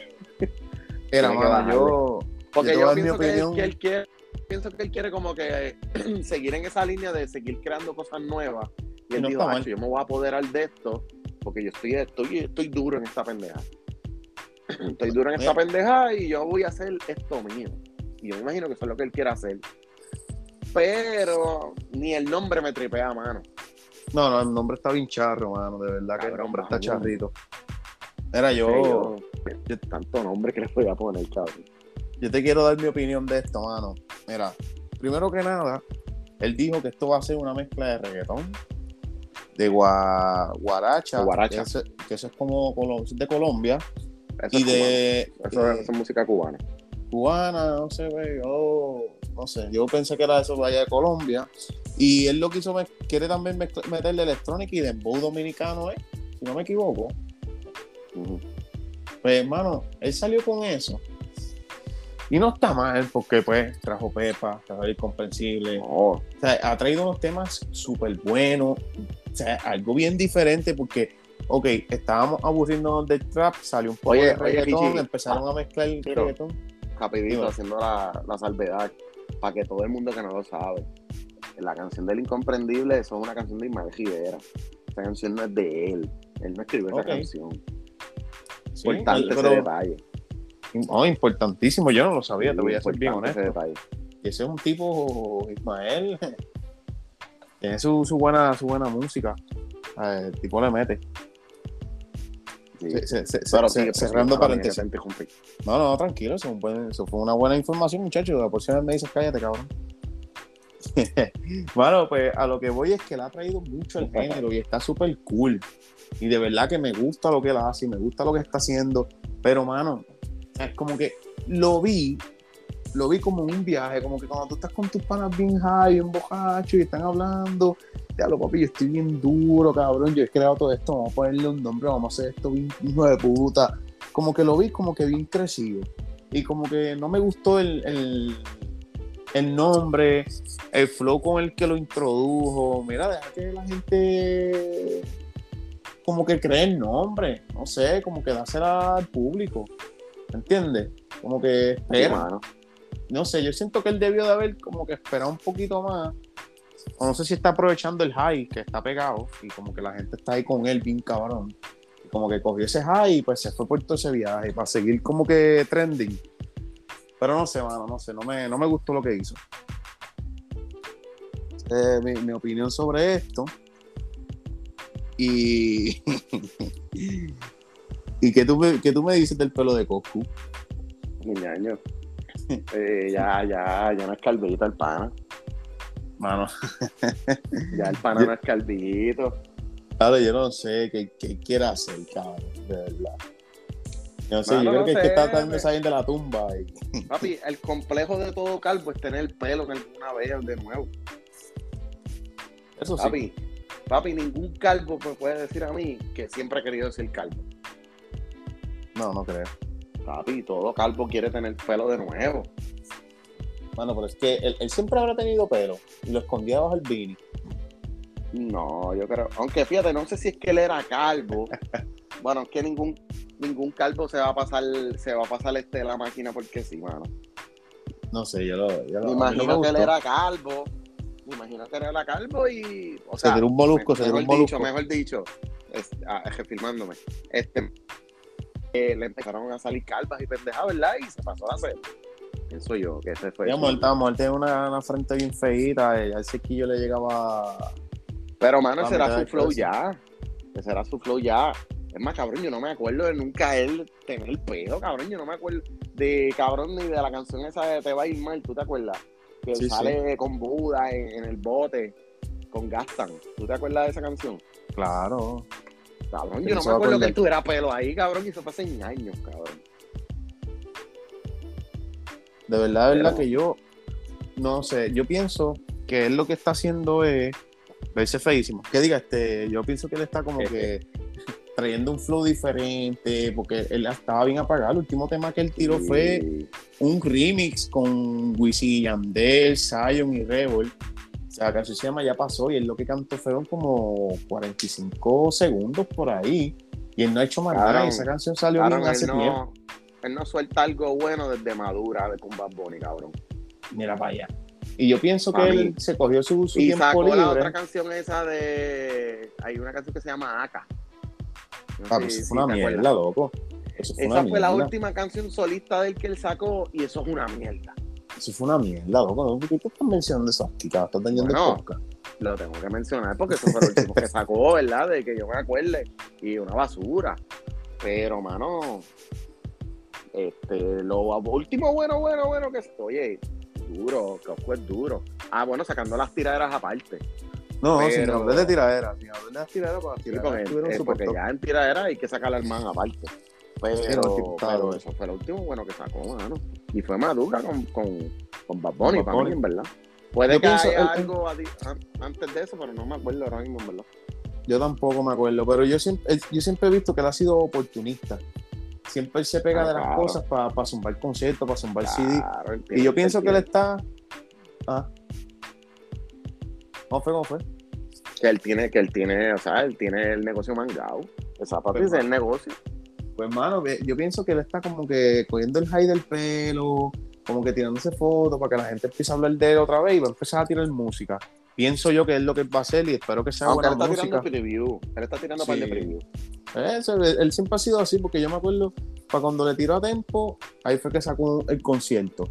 Era, mano, yo. Porque yo, pienso que, él, quiere, pienso que él quiere como que seguir en esa línea de seguir creando cosas nuevas. Y él dijo, yo me voy a apoderar de esto porque yo estoy, estoy, estoy duro en esta pendeja. estoy duro en esta pendeja y yo voy a hacer esto mío. Y yo me imagino que eso es lo que él quiere hacer. Pero ni el nombre me tripea, mano. No, no, el nombre está bien charro, mano. De verdad que el nombre está charrito. Era yo, Tanto nombre que le voy a poner, cabrón. Yo te quiero dar mi opinión de esto, mano. Mira, primero que nada, él dijo que esto va a ser una mezcla de reggaetón, de guaracha, guaracha. Que, eso, es como de Colombia, y de. Eso, es música cubana. Cubana, no sé, yo, no sé, yo pensé que era eso de allá de Colombia. Y él lo quiso, quiere también meterle electrónica y dembow dominicano, ¿eh? Si no me equivoco. Pues, hermano, él salió con eso. Y no está mal, porque pues trajo Pepa, trajo incomprensible. O sea, ha traído unos temas súper buenos. O sea, algo bien diferente, porque, ok, estábamos aburriendo del trap, salió un poco de reggaetón, empezaron a mezclar el reggaetón. Rapidito, haciendo la, la salvedad, para que todo el mundo que no lo sabe. La canción del Incomprendible, eso es una canción de Ismael Rivera. Esa canción no es de él. Él no escribió esa canción importante ese detalle. Oh, importantísimo, yo no lo sabía, te voy a ser bien honesto. Ese, ese es un tipo, Ismael, tiene su, su, buena, su buena música. El tipo le mete. cerrando paréntesis. No, no, tranquilo, eso, eso, fue una buena información, muchachos. La porción me dices, cállate, cabrón. bueno, pues a lo que voy es que le ha traído mucho el género y está súper cool. Y de verdad que me gusta lo que él hace y me gusta lo que está haciendo. Pero, mano, es como que lo vi, lo vi como un viaje, como que cuando tú estás con tus panas bien high, bien bojacho y están hablando, ya lo papi, yo estoy bien duro, cabrón, yo he creado todo esto, vamos a ponerle un nombre, vamos a hacer esto bien hijo de puta. Como que lo vi como que bien crecido. Y como que no me gustó el, el, el nombre, el flow con el que lo introdujo. Mira, deja que la gente como que cree el nombre, no sé, como que dásela al público, ¿entiendes? Como que espera. no sé, yo siento que él debió de haber como que esperado un poquito más. O no sé si está aprovechando el high que está pegado y como que la gente está ahí con él bien cabrón. Y como que cogió ese high y pues se fue por todo ese viaje para seguir como que trending. Pero no sé, mano, no sé, no me, no me gustó lo que hizo. Eh, mi, mi opinión sobre esto y. ¿Y qué tú, me, qué tú me dices del pelo de Coscu? Mi año. Eh, ya, ya, ya no es calvito el pana. Mano. ya el pana no es calvito. Claro, yo no sé qué, qué quiere hacer, cabrón, de verdad. No sé, yo creo que es que está tratando de de la tumba. Y... Papi, el complejo de todo calvo es tener el pelo en alguna vez de nuevo. Eso sí. Papi, ningún calvo me puede decir a mí que siempre ha querido ser calvo. No, no creo. Papi, todo calvo quiere tener pelo de nuevo. Bueno, pero es que él, siempre habrá tenido pelo y lo escondía bajo el beanie. No, yo creo. Aunque fíjate, no sé si es que él era calvo. bueno, es que ningún, ningún calvo se va a pasar, se va a pasar este la máquina porque sí, mano. No sé, yo lo. Yo me imagino que él era calvo imagínate era la calvo y. O sea, se un molusco, se mejor un molusco. Dicho, mejor dicho, es, ah, filmándome. Este, eh, le empezaron a salir calvas y pendejadas, ¿verdad? Y se pasó a hacer. Pienso yo, que ese fue. Él, él tiene una, una, frente bien feita, y al sequillo le llegaba. Pero, mano, ese era su flow ya. Ese era su flow ya. Es más, cabrón, yo no me acuerdo de nunca él tener el pedo, cabrón. Yo no me acuerdo de, cabrón, ni de la canción esa de Te va a ir mal, ¿tú te acuerdas? Que sale con Buda en, el bote con Gastan. ¿Tú te acuerdas de esa canción? Claro. Cabrón, yo no me acuerdo que él tuviera pelo ahí, cabrón, y eso fue hace años, cabrón. De verdad, de verdad que yo no sé, yo pienso que él lo que está haciendo es verse feísimo. Que diga, este, yo pienso que él está como que trayendo un flow diferente, porque él estaba bien apagado. El último tema que él tiró fue un remix con Wisin Yandel, Zion y Rebel. la canción se llama Ya pasó y él lo que cantó fueron como 45 segundos por ahí. Y él no ha hecho más nada. Esa canción salió bien hace no, tiempo. Él no suelta algo bueno desde Madura de con Bad Bunny, cabrón. Mira para allá. Y yo pienso que él se cogió su, su Y tiempo sacó libre. la otra canción esa de. Hay una canción que se llama Aka. No Ah, pues si- fue una mierda, loco. Eso fue Esa una fue la última canción solista del que él sacó y eso es una mierda. Eso fue una mierda, loco. ¿Por qué te estás mencionando eso aquí? Estás dañando Bueno. podcast. Lo tengo que mencionar porque eso fue lo último que sacó, ¿verdad? De que yo me acuerde. Y una basura. Pero, mano, este, lo último bueno, bueno, bueno que oye, duro, Cosco es duro. Ah, bueno, sacando las tiraderas aparte. No, Pero- sin hablar de tiradera. Sin hablar de las tiraderas, para Sí, tiraderas porque, eh, porque ya en tiradera hay que sacar al man aparte. Pero, pero claro. eso fue lo último bueno que sacó, mano. Y fue madura con, con, con Bad Bunny, Con para mí, en verdad. Puede Yo que pienso, haya el- algo antes de eso, pero no me acuerdo ahora mismo, en verdad. Yo tampoco me acuerdo, pero yo siempre, yo siempre he visto que él ha sido oportunista. Siempre él se pega Ah, de las claro. cosas para zumbar conciertos, para zumbar CD. Y yo pienso que él está. Ah. ¿Cómo fue? ¿Cómo fue? que él tiene, que él tiene, o sea, él tiene el negocio mangado. Esa parte Pues, es el negocio. Pues, mano, yo pienso que él está como que cogiendo el high del pelo, como que tirándose fotos para que la gente empiece a hablar de él otra vez y va a empezar a tirar música. Pienso yo que es lo que va a hacer y espero que sea Aunque él buena está música. tirando preview. Él está tirando par de Sí. preview. Eso, él, él siempre ha sido así, porque yo me acuerdo, para cuando le tiró a Tempo, ahí fue que sacó el concierto.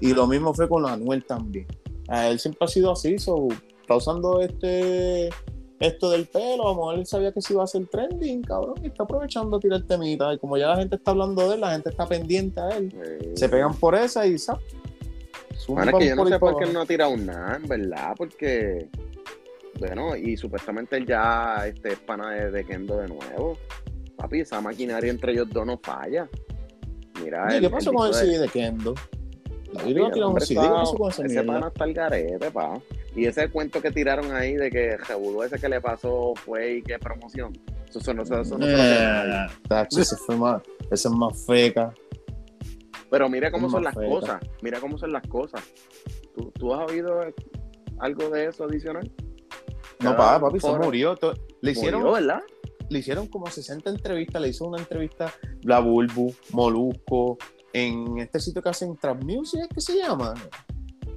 Y lo mismo fue con Anuel también. A él siempre ha sido así, so, está usando este esto del pelo, a lo mejor él sabía que se iba a hacer trending, cabrón, y está aprovechando a tirar temita. Y como ya la gente está hablando de él, la gente está pendiente a él. Se pegan por esa y ¡zap! Mano, es que yo no sé por qué él no ha tirado nada, en verdad, porque. Bueno, y supuestamente él ya este, es pana de, de Kendo de nuevo. Papi, esa maquinaria entre ellos dos no falla. Mira, el- ¿Qué pasó con el CD de Kendo? Yo el tirar un hombre CD, ¿qué está- pasó con esa Ese mierda? pana está al garete, pa. Y ese cuento que tiraron ahí de que Rebudo ese que le pasó fue y qué promoción. Eso, eso no, eso, eso no se lo cree nadie. Eh, tacho, ese fue más, ese es más feca. Pero mira cómo Es son las cosas. Mira cómo son las cosas. ¿Tú, tú has oído algo de eso adicional? No, pa, papi, se murió. Le hicieron, Murió, ¿verdad? le hicieron como 60 entrevistas. Le hizo una entrevista La Bulbu, Molusco, en este sitio que hacen Trap Music, ¿qué se llama?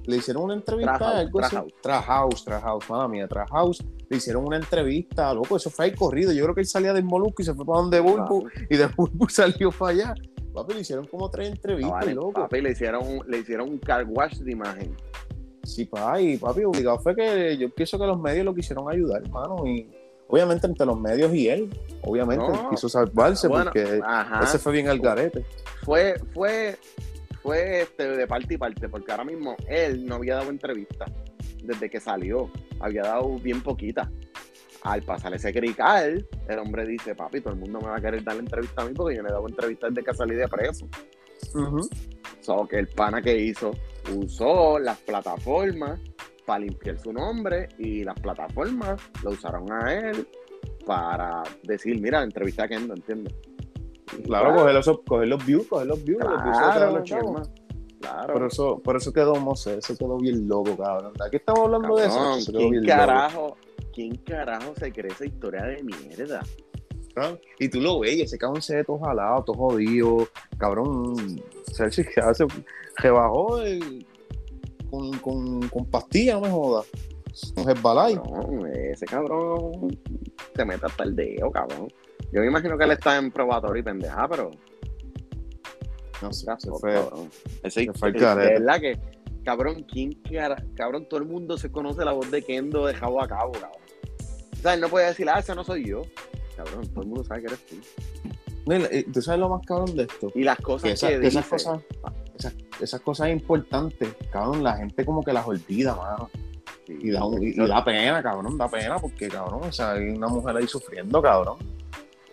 Le hicieron una entrevista, House, algo así. House. Trap House, Trap House, mala mía, House. Le hicieron una entrevista, loco, eso fue ahí corrido. Yo creo que él salía del Molusco y se fue para donde Bulbu, y de Bulbu salió para allá. Papi, le hicieron como tres No, entrevistas, vale, loco. papi, le hicieron, le hicieron un car wash de imagen. Sí, pa, y papi, obligado fue que yo pienso que los medios lo quisieron ayudar, hermano, y obviamente entre los medios y él, obviamente No. quiso salvarse Bueno, porque Ajá. ese fue bien al garete. Fue, fue, fue este, de parte y parte, porque ahora mismo él no había dado entrevista desde que salió. Había dado bien poquita. Al pasar ese crical, el hombre dice, papi, todo el mundo me va a querer dar la entrevista a mí porque yo no he dado entrevista desde que salí de preso. So, que el pana que hizo usó las plataformas para limpiar su nombre y las plataformas lo usaron a él para decir, mira, entrevista a Kendo, ¿entiendes? Claro, coger los, coger los views, coger los views, los views Claro, los chavos. hermano, claro. Por eso, por eso quedó, no sé, eso quedó bien loco, cabrón. ¿De qué estamos hablando de eso? ¿quién bien loco. carajo, ¿Quién carajo se cree esa historia de mierda? ¿Ah? Y tú lo ves, ese cabrón se ve todo jalado, todo jodido, cabrón. Se rebajó el- con, con, con pastillas, no me jodas. Con Herbalife. Cabrón, ese cabrón se mete hasta el dedo, cabrón. Yo me imagino que él está en probatorio y pendeja, pero. No sé, That's se fue. cabrón. Ese, se fue el de carete. verdad que, cabrón, ¿quién cara- cabrón, todo el mundo se conoce la voz de Kendo de cabo a cabo, cabrón. O sea, él no puede decir, ah, ese no soy yo. Cabrón, todo el mundo sabe que eres tú. Mira, eh, ¿Tú sabes lo más cabrón de esto? Y las cosas Que, que, esa- que dice, esas, cosas, esas, cosas importantes, cabrón, la gente como que las olvida, mano. Y da, un- y- da pena, cabrón, da pena, porque, cabrón, o sea, hay una mujer ahí sufriendo, cabrón.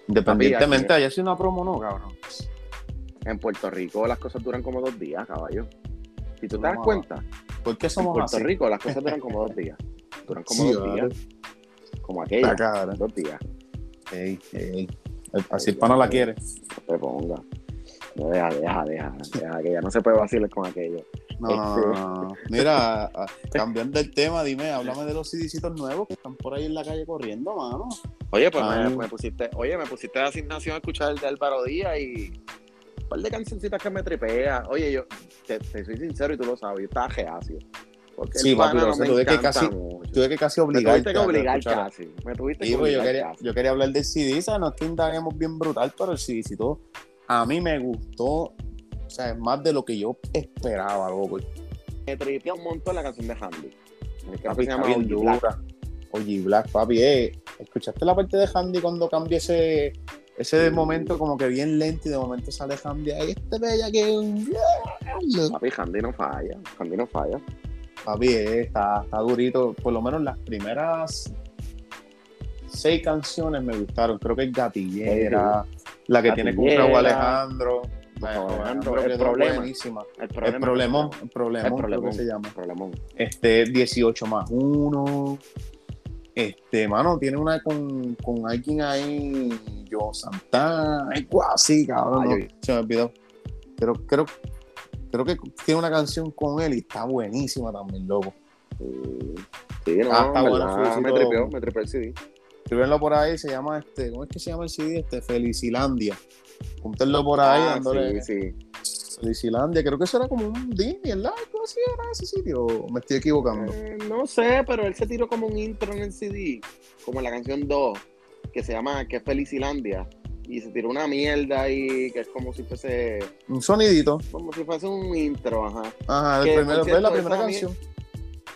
Independientemente, Papi, haya sido una promo, no, cabrón. en Puerto Rico las cosas duran como dos días, caballo. Si tú te das cuenta, ¿Por qué en somos Puerto así? Rico las cosas duran como dos días. Duran como Sí, dos vale. días. Como aquella. Cabrón. Dos días. Ey, ey. Así el pana la quiere. No te ponga. No, deja, deja, deja, deja, que ya no se puede vacilar con aquello. No, no, no, no. Mira, cambiando el tema, dime, háblame de los CDcitos nuevos que están por ahí en la calle corriendo, mano. Oye, pues me, me pusiste, oye, me pusiste de asignación a escuchar el de Álvaro Díaz y un par de cancioncitas que me tripea. Oye, yo te, te soy sincero y tú lo sabes, yo estaba reacio. Porque Sí, papi, no me tuve que casi-. Tuve que casi Me obligarte tuviste que a obligar casi. Me tuviste Sí, que pues yo obligar quería, casi. yo quería hablar del CD, ¿sabes? No es que indaguemos bien brutal, pero el CDcito a mí me gustó, o sea, es más de lo que yo esperaba, loco. Me tripea un montón la canción de Handy. Papi, se llama bien Oye Black. dura. Oye, Black, papi, eh, ¿escuchaste la parte de Handy cuando cambia ese, ese de Sí. momento como que bien lento y de momento sale Handy ahí, este bella que... Papi, Handy no falla. Handy no falla. Papi, eh, está, está durito, por lo menos las primeras seis canciones me gustaron, creo que es Gatillera, la que tiene con. Raúl Alejandro, Alejandro, el problema. buenísima. El El problema. problemón, el problemón, El creo problemón. que se llama. Problemón. Este, 18 más 1. Este, mano, tiene una con, con alguien ahí, Joe Santana, algo así, cabrón. Ah, no, yo- se me olvidó. Pero creo, creo que tiene una canción con él y está buenísima también, loco. Sí, no, Ah, está Felicito. me tripeó, me tripeó el CD. Escríbenlo por ahí, se llama este, ¿cómo es que se llama el CD? Este, Felicilandia. Púntenlo por ahí, Ah, dándole sí, sí. Felicilandia. Creo que eso era como un Disney, ¿verdad? ¿Cómo así era ese sitio? ¿O Me estoy equivocando. Eh, no sé, pero él se tiró como un intro en el CD, como en la canción 2, que se llama que es Felicilandia. Y se tiró una mierda ahí, que es como si fuese, Un sonidito. como si fuese un intro, ajá. Ajá, el primero, cierto, la primera canción.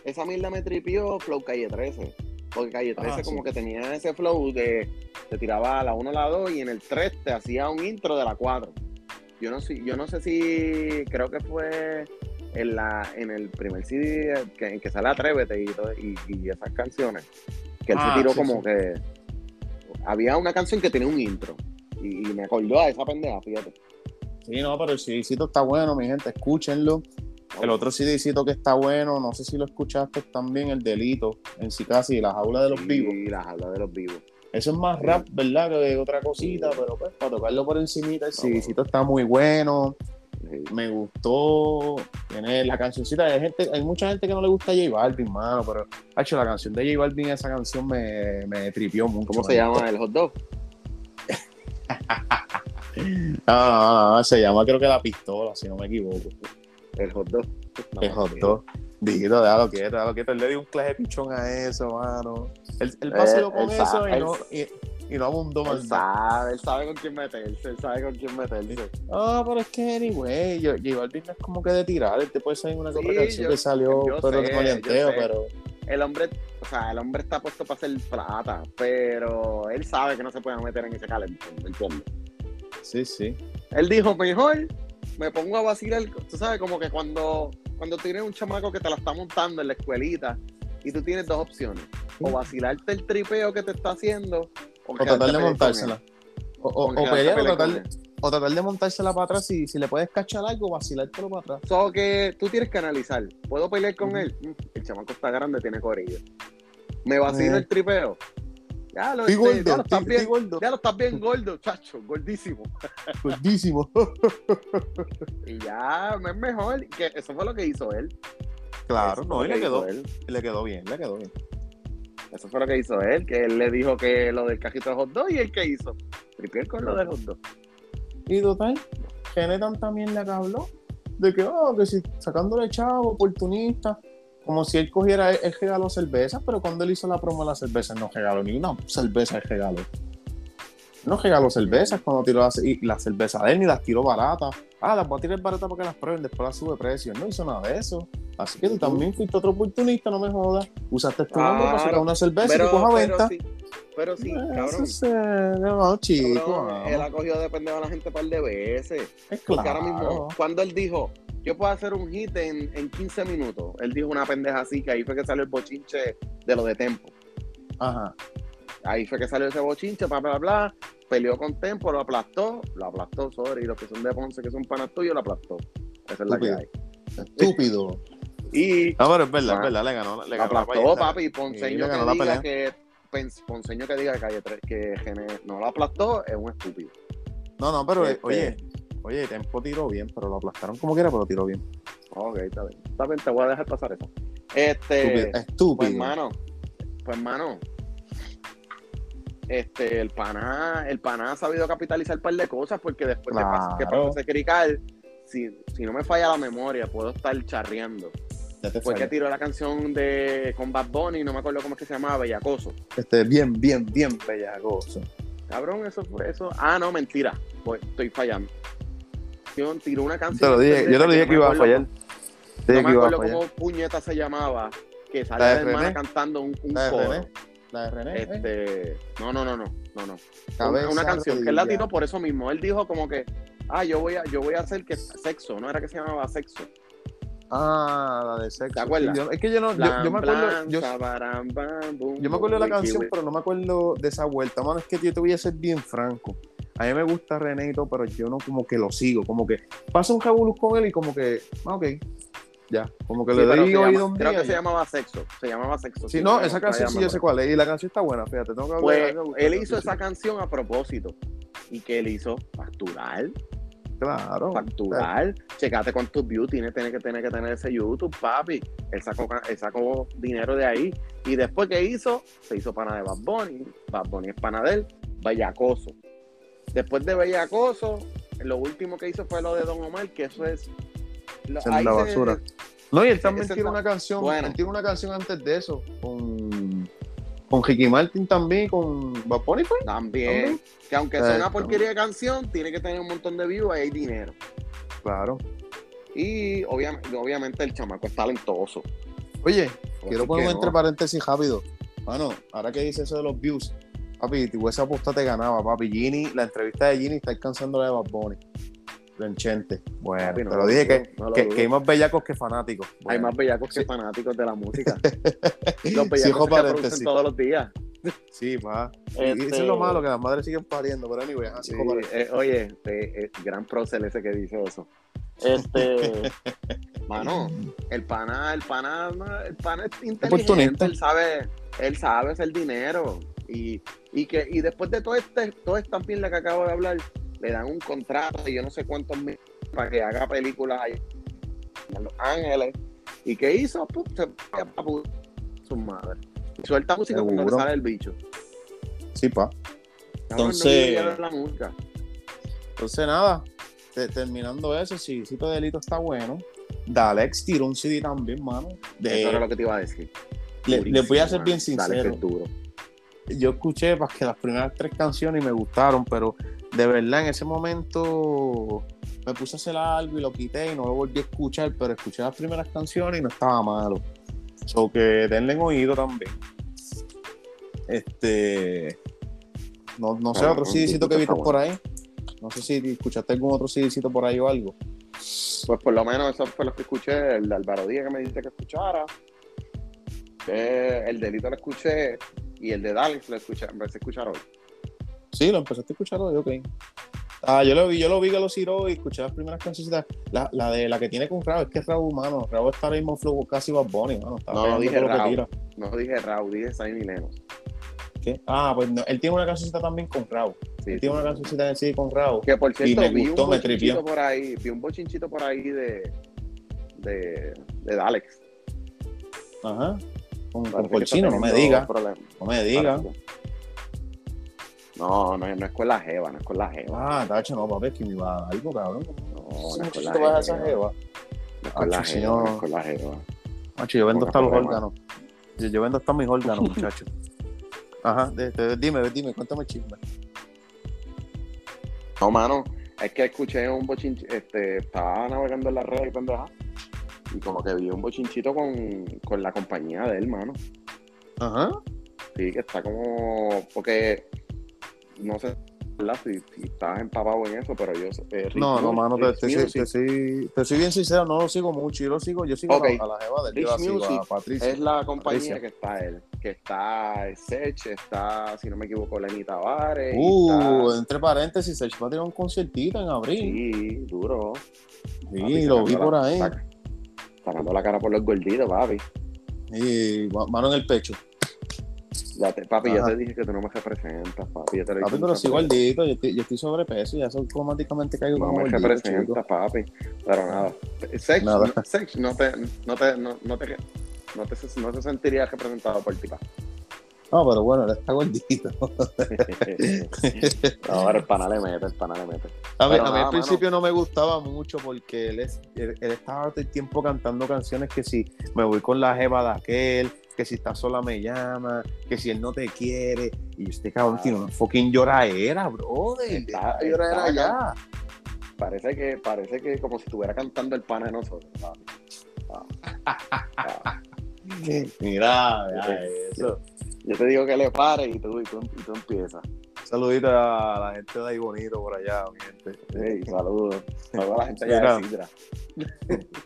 Esa mierda me tripió Flow Calle 13. Porque Calle 13 Ah, como sí. que tenía ese flow de te tiraba la 1 la 2 y en el 3 te hacía un intro de la 4. Yo no sé, yo no sé si creo que fue en la en el primer CD que, en que sale Atrévete y, y, y esas canciones. Que él Ah, se tiró sí, como sí. que había una canción que tenía un intro. Y, y me acordó a esa pendeja, fíjate. Sí, no, pero el CDcito está bueno, mi gente, escúchenlo. El otro CDcito que está bueno, no sé si lo escuchaste también, el delito, en sí casi, la jaula de los vivos. Y las habla de los vivos. Eso es más rap, ¿verdad? Que otra cosita, pero pues para tocarlo por encimita, el. CDcito está muy bueno. Sí. Me gustó. Tiene la cancioncita. Hay, gente, hay mucha gente que no le gusta J Balvin, mano, pero hecho la canción de J Balvin, esa canción me, me tripió mucho. ¿Cómo se llama el hot dog? No, no, no, se llama creo que la pistola, si no me equivoco. El hot dog. No, El hot dog. Dito, déjalo quieto, déjalo quieto. Él le dio un clase de pichón a eso, mano. Él, él Eh, con él eso sabe, y él- no, y, y no abundó Él más. sabe, él sabe con quién meterse, él sabe con quién meterse. Ah, pero es que, anyway, yo, J Balvin no es como que de tirar. Él te puede salir una Sí, canción yo- que salió, pero sé, sé. pero. El hombre, o sea, el hombre está puesto para hacer plata, pero él sabe que no se puede meter en ese calentón, ¿me entiendes? Sí, sí. Él dijo, mejor me pongo a vacilar, tú sabes, como que cuando, cuando tienes un chamaco que te la está montando en la escuelita y tú tienes dos opciones, o vacilarte el tripeo que te está haciendo, o, tratar de montársela. O, pelear o tratar, de- él. o tratar de montársela para atrás. Si, si le puedes cachar algo, vacilártelo para atrás. So que tú tienes que analizar, ¿puedo pelear con él? Mm, El chamaco está grande, tiene corillo. ¿Me vacilo Eh. el tripeo? Ya lo, Estoy gordo, ya lo estás estoy- bien, estoy gordo. ya lo estás bien gordo, chacho, gordísimo. Gordísimo. Y ya es mejor, que eso fue lo que hizo él. claro, Eso no, y le que quedó, él. le quedó bien, le quedó bien. Eso fue lo que hizo él, que él le dijo que lo del cajito de hot dog y él que hizo. Tripiel con lo del hot dog. Y total, Genetan también le habló de que, oh, que si sacándole chavo, oportunista, como si él cogiera, él, regaló cervezas, pero cuando él hizo la promo de las cervezas no regaló ni una cerveza, él regaló. No regaló cervezas cuando tiró las, cervezas de él ni las tiró baratas. Ah, las voy a tirar baratas para que las prueben, después las sube precio. No hizo nada de eso. Así que tú también fuiste otro oportunista, no me jodas. Usaste tu nombre para sacar una cerveza Pero, y coja venta. sí, pero sí, Eh, cabrón. Es, no, chico, cabrón, él ha cogido de pendejo a la gente un par de veces. Es Porque claro. ahora mismo, cuando él dijo, yo puedo hacer un hit en, en 15 minutos, él dijo una pendeja así, que ahí fue que salió el bochinche de lo de Tempo. Ajá. Ahí fue que salió ese bochinche, bla, bla, bla. Peleó con Tempo, lo aplastó, lo aplastó, sorry. Los que son de Ponce, que son panas tuyos, lo aplastó. Esa es la que Estúpido. hay. Estúpido. Y No, pero es verdad, Ah. es verdad, le ganó, le lo ganó la aplastó, payeta. papi. Ponceño le que ganó la diga pelea. que, Ponceño que diga que Calle 3, que Gene no lo aplastó, es un estúpido. No, no, pero Este- oye, oye, Tempo tiró bien, pero lo aplastaron como quiera, pero tiró bien. Ok, está bien. Está bien, te voy a dejar pasar eso. Este. Estúpido. Estúpido. Pues hermano, pues hermano, este, el pana, el pana ha sabido capitalizar un par de cosas porque después de pas- que Claro. pasó ese crical, si, si no me falla la memoria, puedo estar charreando. Fue que tiró la canción de con Bad Bunny, no me acuerdo cómo es que se llamaba, Bellacoso. Este, bien, bien, bien bellagoso. Cabrón, eso fue eso. Ah, no, mentira. Pues, estoy fallando. Yo tiró una canción. Te lo dije, yo te lo dije que iba a fallar. Te No me acuerdo cómo puñeta se llamaba, que ¿La salía de de hermana René? cantando un, un La coro. René. La de René. Este, no, no, no, no, no, no. Cabeza, una, canción que él la tiró por eso mismo. Él dijo como que, ah, yo voy a, yo voy a hacer que sexo, no era que se llamaba sexo. Ah, la de sexo. ¿Te acuerdas? Sí, yo- es que yo no, yo, yo me acuerdo, yo, yo me acuerdo de la canción, pero no me acuerdo de esa vuelta. Mano, es que yo te voy a ser bien franco. A mí me gusta René y todo, pero yo no como que lo sigo. Como que pasa un revolú con él y como que, ah, ok, ya. Como que le doy oído un creo día. que se llamaba sexo. Se llamaba sexo. Sí, sí, no, esa canción sí yo sé cuál es. Y la canción está buena, fíjate. Tengo que Pues hablar- él hizo esa canción a propósito. ¿Y que él hizo? Facturar. Claro. Facturar. Checate cuántos views tiene, tiene que tener que tener ese YouTube, papi. Él sacó, él sacó dinero de ahí. Y después que hizo, se hizo pana de Bad Bunny. Bad Bunny es pana de él. Bellacoso. Después de Bellacoso, lo último que hizo fue lo de Don Omar, que eso es. lo- Esa es ahí la se- basura. No, y él también tiene una canción, buena. él tiene una canción antes de eso, con, con Ricky Martin también, con Bad Bunny, fue. También. También. Que aunque sea una porquería de canción, tiene que tener un montón de views, ahí hay dinero. Claro. Y obvia- obviamente el chamaco es talentoso. Oye, quiero poner no. entre paréntesis rápido. Mano, ahora que dice eso de los views, papi, esa apuesta te ganaba, papi. Ginny, la entrevista de Ginny está alcanzando la de Bad Bunny. Renchente. Bueno, Papi, no te lo dije que, no lo que, que hay más bellacos que fanáticos. Hay más bellacos que Sí. fanáticos de la música. Los bellacos se producen paréntesis. todos los días. Sí, pa. Y Este- eso es lo malo, que las madres siguen pariendo, pero anyway, así Sí, eh, oye, este, eh, gran prócer ese que dice eso. Este, mano, el pana, el pana, el pana es inteligente, él sabe, él sabe hacer dinero. Y, y que, y después de todo este, toda esta mierda que acabo de hablar, le dan un contrato de yo no sé cuántos mil para que haga películas ahí en Los Ángeles. ¿Y qué hizo? Pum, se fue a su madre. Y suelta música cuando le Seguro. sale el bicho. Sí, pa. No Entonces- de la música. Entonces, nada, te- terminando eso, si Cito Delito está bueno. Dalex tiró un CD también, mano. De- Eso era lo que te iba a decir. le, le voy a ser bien sincero. es duro. Yo escuché para que las primeras tres canciones y me gustaron, pero de verdad en ese momento me puse a hacer algo y lo quité y no lo volví a escuchar, pero escuché las primeras canciones y no estaba malo. So que denle oído también. Este. No, no sé, otro CDcito que viste por ahí. No sé si escuchaste algún otro CDcito por ahí o algo. Pues por lo menos eso fue lo que escuché, el de Álvaro Díaz que me dijiste que escuchara. Eh, el delito lo escuché y el de Dallas lo escuché, empecé a escuchar hoy. Sí, lo empezaste a escuchar hoy, ok. Ah, yo lo vi, yo lo vi que lo tiró y escuché las primeras canciones. La, la de la que tiene con Raúl, es que Raúl, mano, Raúl está ahora mismo flow casi Bad Bunny, mano. Está No, pegando dije Raúl. No dije Raúl, dije Zayn y Lennox. ¿Qué? Ah, pues no, él tiene una cancioncita también con Raúl. Sí, Él tiene sí. una cancioncita en el CD con Raúl. Que por cierto, me vi gustó, un bochinchito por ahí, vi un bochinchito por ahí de de, de Dalex. Ajá. Con, con Colchino, no me diga. problemas. No me diga. No, no, no es con la jeva, no es con la jeva. Ah, tacho, no, papi, es que me iba a algo, cabrón. No, No, es con la te vas a esa jeva. jeva. No es con la jeva, señor. no es con la jeva. Macho, yo vendo hasta los órganos. Yo, vendo hasta mis órganos, muchachos. Ajá, dime, dime, cuéntame el chisme. No, mano, es que escuché un bochinchito, este, estaba navegando en la red y pendeja. Y como que vi un bochinchito con, con la compañía de él, mano. Ajá. Sí, que está como. Porque no sé si, si estás empapado en eso, pero yo. eh, No, no, mano, te, te, te, te soy bien sincero, no lo sigo mucho. Yo lo sigo, yo sigo a, la, a la jeva de él, yo la Rich sigo a Music Patricia. es la compañía Patricia. que está él. Que está Sech, está, si no me equivoco, Lenny Tavares. Uh, está- entre paréntesis, Sergio va a tirar un conciertito en abril. Sí, duro. Sí, lo vi por ahí. sac- Sacando la cara por los gorditos, papi. Y ma- mano en el pecho. Ya te- papi, ya Ajá. te dije que tú no me representas, papi. Ya te lo Papi, pero soy gordito, yo estoy, yo estoy sobrepeso y eso automáticamente caigo No como me gordito, chico. representas, papi. Pero nada. Sex, Nada. no, sex no te, no te, no, no te, no te, no se sentiría representado por ti, papi. No, pero bueno, él está gordito. no, ahora el pana le mete, el pana le mete. A mí, a mí al principio no me gustaba mucho porque él, es, él, él estaba todo el tiempo cantando canciones que si me voy con la jeva de aquel, que si está sola me llama, que si él no te quiere. Y este cabrón tiene una fucking lloradera, brother. Está- lloradera ya. Parece que, parece que como si estuviera cantando el pana de nosotros. Ah. Mira, vea eso. Yo te digo que le pare y tú, y tú, y tú empiezas. Saludito a la gente de ahí bonito por allá, mi gente. Hey, saludos. Saludos a la gente allá Mira. de Sidra.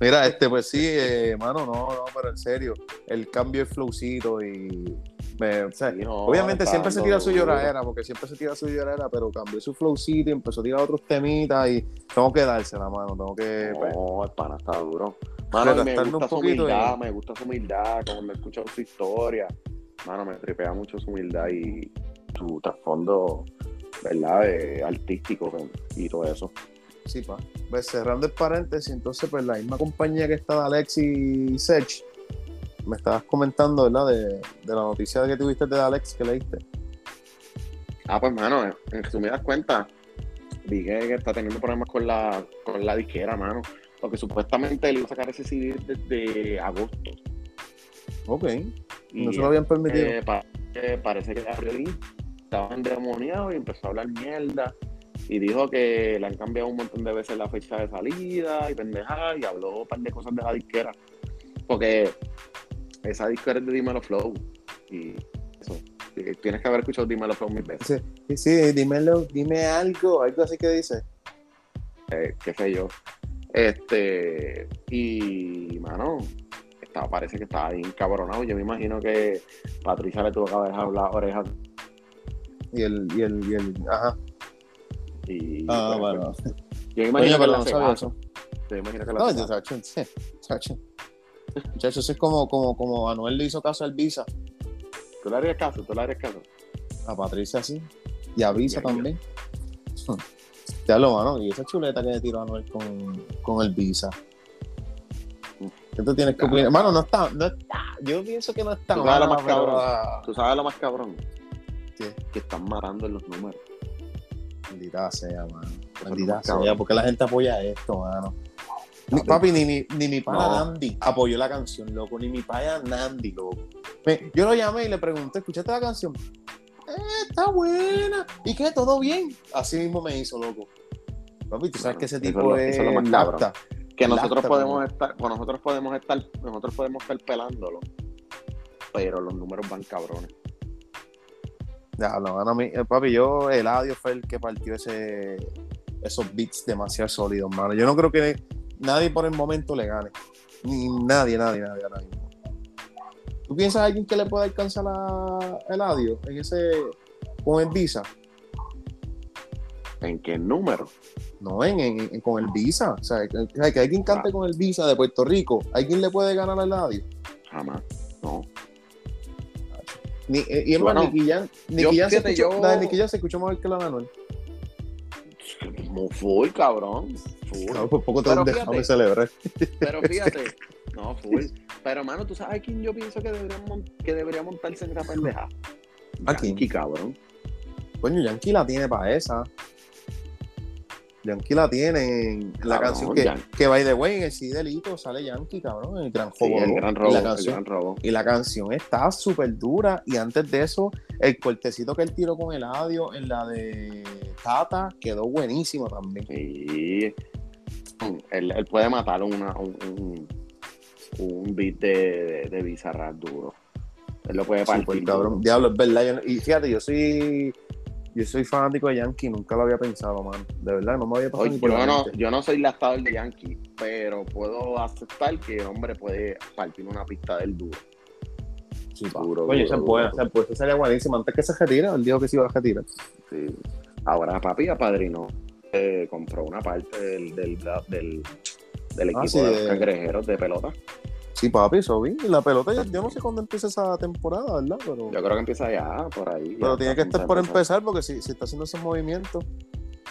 Mira, este, pues sí, eh, mano, no, no, pero en serio, el cambio de flowcito y me, o sea, Sí, no, obviamente siempre se tira su lloradera, porque siempre se tira su lloradera, pero cambió su flowcito y empezó a tirar otros temitas y tengo que dársela, mano, tengo que, pues, No, el pana está duro. Mano, me gusta un su humildad, y- me gusta su humildad, cuando he escuchado su historia. Mano, me tripea mucho su humildad y su trasfondo, ¿verdad? De artístico y todo eso. sí, pa. Pues cerrando el paréntesis, entonces, pues la misma compañía que está de Alex y Sech, me estabas comentando, ¿verdad? De, de la noticia que tuviste de Alex que leíste. Ah, pues, mano, en resumidas cuentas, que que está teniendo problemas con la, con la disquera, mano. Porque supuestamente él iba a sacar ese CD desde agosto. Ok, Y no se lo habían permitido. eh, pa- eh, parece que Abril estaba endemoniado y empezó a hablar mierda. Y dijo que le han cambiado un montón de veces la fecha de salida y pendejada. Y habló un par de cosas de la disquera. Porque esa disquera es de Dímelo Flow. Y eso. Tienes que haber escuchado Dímelo Flow mil veces. Sí, sí, dímelo, dime algo, algo así que dice. eh, qué sé yo. Este, y, mano, estaba, parece que estaba bien cabronado. Yo me imagino que Patricia le tuvo que haber hablado orejas Y el, y el, y el, ajá. y. Ah, pues, bueno. pues, yo me imagino que no sabía eso. Yo me imagino que la No, yo, Sacho. Muchachos, eso es como, como, como Anuel le hizo caso al Visa, Tú le harías caso, tú le harías caso. a Patricia sí, y a Visa también. Ya lo mano, y esa chuleta que le tiró Anuel con, con el Visa. ¿Qué tú tienes que opinar? Mano, no está, no está, yo pienso que no está Tú sabes lo más cabrón. Tú sabes lo más cabrón. ¿Qué? Que están matando en los números. Maldita sea, mano. Maldita sea, cabrón. porque la gente apoya esto, mano. Ni, Papi. ni, mi- ni mi pana No. Nandi apoyó la canción, loco. Ni mi pana Nandi, loco. Me- yo lo llamé y le pregunté, ¿escuchaste la canción? Está buena. ¿Y qué? ¿Todo bien? Así mismo me hizo, loco. Papi, tú sabes Bueno, que ese tipo es lo- es, lacta. Que nosotros podemos estar, pues nosotros podemos estar, nosotros podemos estar pelándolo. Pero los números van cabrones. Ya, no, a mí, eh, papi, yo, Eladio fue el que partió ese, esos beats demasiado sólidos, mano. Yo no creo que nadie por el momento le gane. Ni nadie, nadie, nadie ahora mismo. ¿Tú piensas alguien que le pueda alcanzar a Eladio en ese, con el Visa? ¿En qué número? No, en, en- en- con el Visa. O sea, que, que alguien cante Ah. con el Visa de Puerto Rico. ¿Alguien le puede ganar a Eladio? Jamás. No. Ni, eh, y es más, Nicky Nicky Jam se escuchó, yo- la de Nicky se escuchó mejor que la de Anuel. Full, cabrón. Full. Claro, por poco te Pero déjame fíjate. celebrar. Pero fíjate, no, full. Pero, mano, ¿tú sabes quién yo pienso que debería, que debería montarse en esa pendeja? ¿A quién? Yankee, cabrón. Coño, Yankee la tiene para esa. Yankee la tiene en la Cabrón, canción que, Yan- que by the way, en el CD delito sale Yankee, cabrón, en el gran Sí, el gran robo. y, la el canción, gran robo. y la canción está súper dura. Y antes de eso, el cortecito que él tiró con el audio en la de Tata quedó buenísimo también. Sí. Él, él puede matar una, un, un, un beat de, de, de Bizarrap duro. Él lo puede partir. Súper cabrón. Diablo, es verdad. yo y fíjate, yo soy. Yo soy fanático de Yankee, nunca lo había pensado, mano. De verdad, no me había pasado Oye, yo, la no, yo no soy lastador de Yankee, pero puedo aceptar que el hombre puede partir una pista del duro. Sí, duro, Coño, duro, esa es buena, duro. esa pues, esa sería buenísima. Antes que se retire, él dijo que se iba a retirar. Sí. Ahora papi apadrinó, eh, compró una parte del, del, del, del equipo Ah, sí, de de- los cangrejeros de pelota. Sí, papi, eso vi. La pelota, yo, yo no sé cuándo empieza esa temporada, ¿verdad? Pero, Yo creo que empieza ya, por ahí. pero ya tiene que estar por empezar porque si, si está haciendo esos movimientos.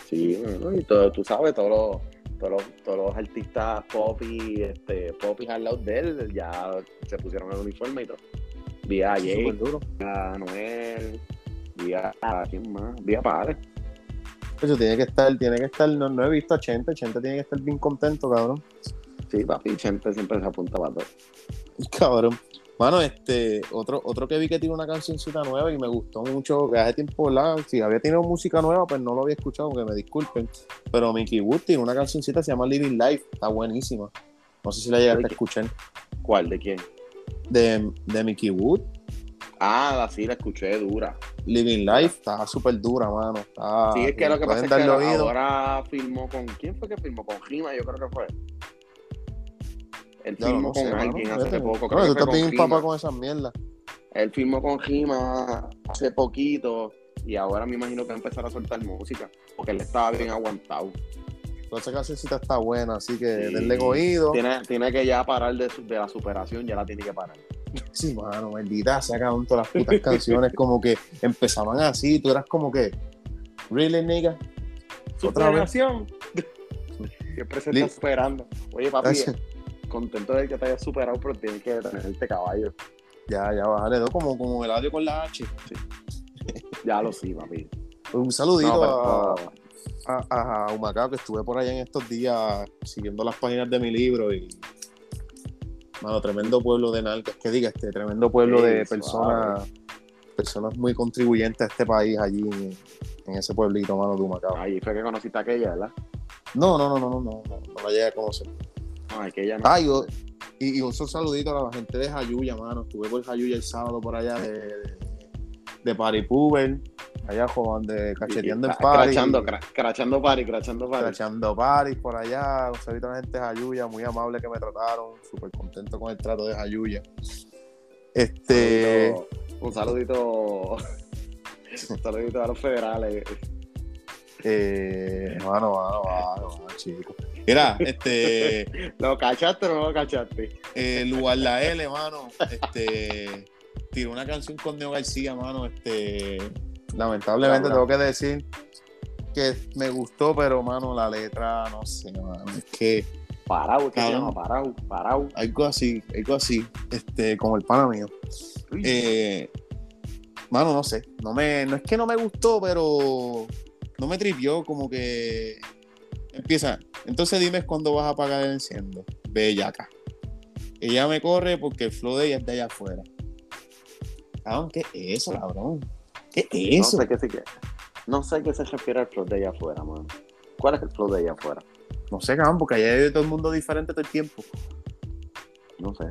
Sí, bueno, y todo, tú sabes, todos los, todos los, todos los artistas pop y este, pop y al lado de él ya se pusieron el uniforme y todo. Vi a vi a Noel, vi a, a ¿quién más? Vi a Padre. Eso tiene que estar, tiene que estar, no, no he visto a Chente, Chente tiene que estar bien contento, cabrón. Sí, papi, Chente siempre se apunta para todo. Cabrón. Mano, este, otro, otro que vi que tiene una cancioncita nueva y me gustó mucho, que hace tiempo, ¿verdad? Si había tenido música nueva, pues no lo había escuchado, que me disculpen. Pero Mickey Wood tiene una cancioncita se llama Living Life, está buenísima. No sé si la llegaste a escuchar. ¿Cuál? ¿De quién? De, de Mickey Wood, Ah, la sí, la escuché dura. Living Life, está súper dura, mano. Está, sí, es que lo que pasa es que ahora filmó con. ¿Quién fue que filmó? Con Gima, yo creo que fue. Él Ya, no, filmó no con sé, alguien hace poco. No, Creo que tú estás bien papá con esas mierdas. Él filmó con Gima hace poquito y ahora me imagino que va a empezar a soltar música porque él estaba bien aguantado. Esa cancioncita está buena, así que Sí. denle oído. Tiene, tiene que ya parar de, de la superación, ya la tiene que parar. Sí, mano, maldita, se acaban todas las putas canciones, como que empezaban así, tú eras como que, really, nigga. Superación. Siempre se Li- está superando. Oye, papi, contento de que te hayas superado, pero tienes que tener este caballo. Ya, ya, bájale dos, como, como el audio con la H. Ya lo sí, papi. Un saludito No, a, pero- a, a- a Humacao, que estuve por allá en estos días siguiendo las páginas de mi libro y. Mano, tremendo pueblo de narcos, que diga, este tremendo pueblo de personas personas muy contribuyentes a este país allí en, en ese pueblito, mano, de Humacao. Ahí fue que conociste a aquella, ¿verdad? No, no, no, no, no, no, no, no la llegué a conocer. No. Ah, y, o- y, y un saludito a la gente de Jayuya, mano. Estuve por Jayuya el sábado por allá de, de, de Party Puber, allá jugando, de cacheteando en party. Crachando, cra- crachando party, crachando party. Crachando paris por allá. Un saludito a la gente de Jayuya, muy amable que me trataron. Súper contento con el trato de Jayuya. Este. Un saludito. Un saludito a los federales. Eh, mano, mano, mano, mano, chico. Mira, este. ¿Lo cachaste o no lo cachaste? el lugar la L, mano, este tiró una canción con Neo García, mano, este lamentablemente Laura. tengo que decir que me gustó, pero mano, la letra, no sé, mano, es que Parau, ¿qué se llama? Parau, Parau. algo así, algo así, este, como el pana mío. Eh, mano, no sé, no me, no es que no me gustó, pero no me tripió, como que empieza. Entonces dime cuándo vas a apagar el enciendo. Bellaca. Ella me corre porque el flow de ella es de allá afuera. Cabrón, ¿qué es eso, cabrón? ¿Qué es no eso? sé qué se. No sé qué se refiere al flow de allá afuera, mano. ¿Cuál es el flow de allá afuera? No sé, cabrón, porque allá hay todo el mundo diferente todo el tiempo. No sé.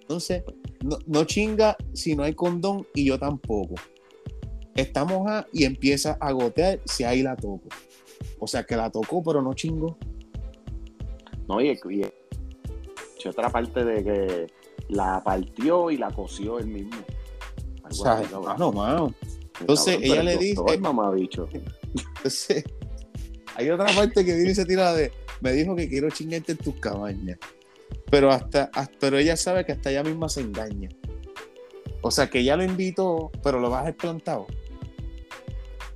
Entonces, no, no chinga si no hay condón y yo tampoco. Está moja y empieza a gotear si ahí la toco. O sea, que la tocó, pero no chingo. No, y, y, y otra parte de que la partió y la cosió él mismo. O sea, no, mano. Entonces, Cabrón, ella le dice- doctor, mamabicho. Entonces, hay otra parte que viene y se tira de. Me dijo que quiero chingarte en tus cabañas. Pero hasta, hasta- pero ella sabe que hasta ella misma se engaña. O sea, que ella lo invitó, pero lo vas a plantado.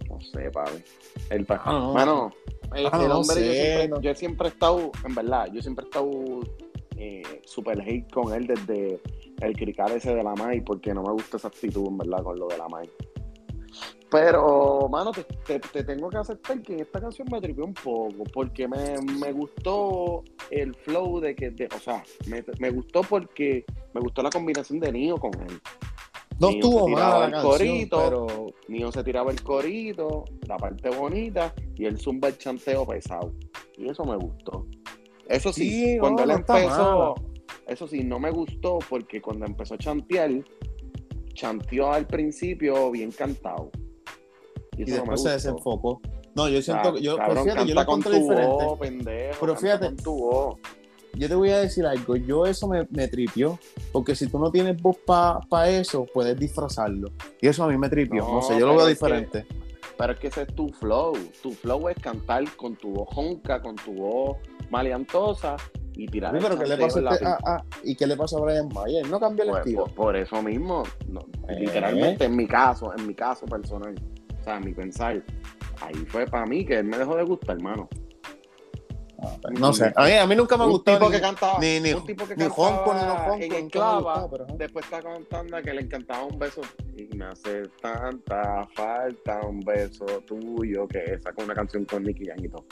No sé, papi. El pa- Ah, no. Mano, el, Ah, el no hombre, yo, siempre, no. yo siempre he estado, en verdad, yo siempre he estado eh, super hate con él desde el cricar ese de la Mai, porque no me gusta esa actitud, en verdad, con lo de la Mai. Pero, mano, te, te- te tengo que aceptar que en esta canción me tripió un poco, porque me, me gustó el flow de que, de- o sea, me, me gustó porque me gustó la combinación de Nio con él. Se tiraba mal el corito. pero se tiraba el corito, la parte bonita, y él zumba el chanteo pesado. Y eso me gustó. Eso sí, Sí, cuando no, él no empezó, eso sí, no me gustó porque cuando empezó a chantear, chanteó al principio bien cantado. y eso no después se desenfocó. No, yo O sea, siento que yo, pero fíjate, yo lo encontré diferente. voz, pendejo, Pero fíjate, con tu voz. Yo te voy a decir algo, yo eso me, me tripió, porque si tú no tienes voz para eso, puedes disfrazarlo. Y eso a mí me tripió, no, No, sé, yo lo veo es que- diferente. Pero es que ese es tu flow. Tu flow es cantar con tu voz jonca, con tu voz maleantosa y tirar Sí, el pero ¿qué le chanteo pasó en a la este- ah, ah, ¿Y qué le pasó a Brian Mayer? No cambió el Pues, estilo. por, por eso mismo, no, Eh. literalmente en mi caso, en mi caso personal, o sea, en mi pensar, ahí fue para mí que él me dejó de gustar, hermano. No sé. A mí, a mí nunca me ha un gustado tipo ni, que cantaba, ni, ni, un tipo que ni ni no en pero, ajá. después está contando que le encantaba un beso y me hace tanta falta un beso tuyo que sacó una canción con Nicky Jam y todo.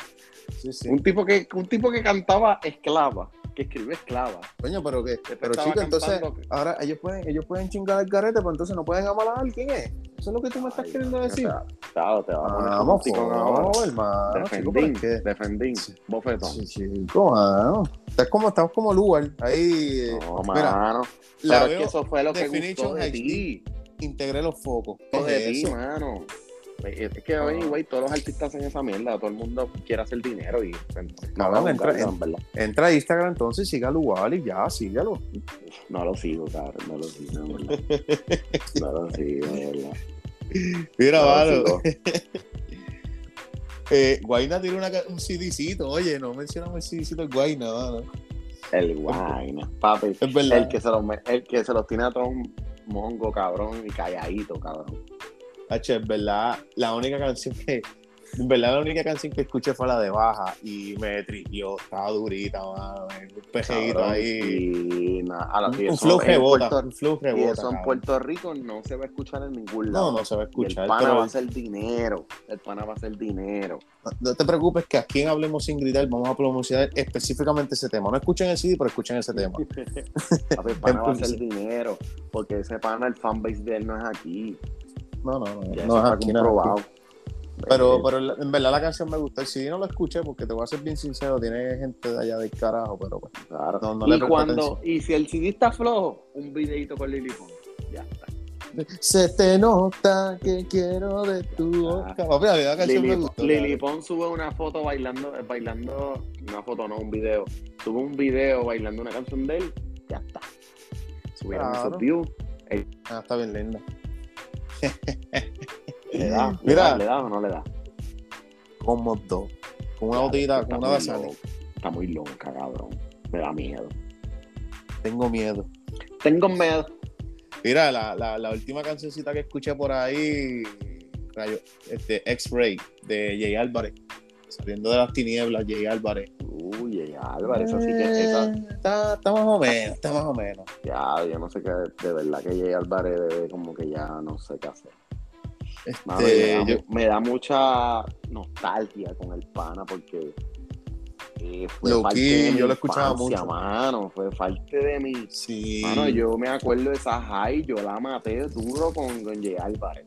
Sí, sí. Un tipo que un tipo que cantaba esclava, que escribe esclava. Coño, pero que, Después pero chico, entonces, que- ahora ellos pueden, ellos pueden chingar el garete, pero entonces no pueden amar a alguien, ¿eh? Eso es lo que tú me estás Ay, queriendo decir. Claro, te a Vamos, por hermano, chico, Defendín, es que... defendín, bofetón. Sí, chico, mano. Estás como, estás como lugar. Ahí, eh, No, mira, mano. la Pero es que eso fue lo que gustó de ti. integré los focos. ¿Qué Gustó de es ti, mano. Es que Ah. hoy, güey, todos los artistas hacen esa mierda. Todo el mundo quiere hacer dinero y. Cabrón, entra- en verdad. Entra a Instagram entonces, siga al lugar y ya, sígalo. No lo sigo, cabrón. No lo sigo, verdad. No lo sigo, verdad. Mira, No mano. sigo. Eh, Guayna tiene una un CDcito, oye, no mencionamos el CDcito de Guayna, mano. El guayna, papi. Es verdad. El que, se los, el que se los tiene a todos un mongo, cabrón, y calladito, cabrón. Hacho, es verdad, la única canción que, en verdad, la única canción que escuché fue la de Baja y me tripió, estaba durita, mano, un pejeguito ahí. A la- Un, y un flow en rebota, Puerto- un flow Y rebota. eso en cabrón. Puerto Rico no se va a escuchar en ningún No, lado. no se va a escuchar, el pana pero va a hacer dinero. El pana va a hacer dinero. no te preocupes que aquí en Hablemos Sin Gritar vamos a promocionar específicamente ese tema. No escuchen el CD, pero escuchen ese tema. El pana va a Entonces- dinero. Porque ese pana, el fanbase de él no es aquí. No, no, no, Ya no eso es está aquí. Pero, Eh, pero en verdad la canción me gusta. El CD no lo escuché porque te voy a ser bien sincero, tiene gente de allá del carajo, pero pues. claro. no, no le y cuando, y si el CD está flojo, un videito con Pons. Ya está. Se te nota que quiero de tu boca. Papi, a mí la canción me Lili, gustó. Lili cabrón. Pons sube una foto bailando, bailando, una foto no, un video. Sube un video bailando una canción de él, ya está. Subieron Claro. esos views, Ah, está bien linda. le da, le Mira. da, le da o no le da. Como dos. Con una botellita, con una loca, Está muy loca, cabrón. Me da miedo. Tengo miedo. Tengo miedo. Mira, la, la, la última cancioncita que escuché por ahí, rayo, este, X-Ray, de Jay Álvarez. Saliendo de las tinieblas, Jay Álvarez. Uy, ya, Álvarez, eso sí que esa, Eh, Está, está más o menos, está más o menos. ya, yo no sé qué, de verdad que Jay Álvarez debe como que ya no sé qué hacer. Mano, Este, me, da, yo- mu- me da mucha nostalgia con el pana porque eh, fue parte key, de mi yo lo escuchaba infancia, mucho. mano, fue parte de mi... sí, Mano, yo me acuerdo de esa high, yo la maté duro con, con Jay Álvarez.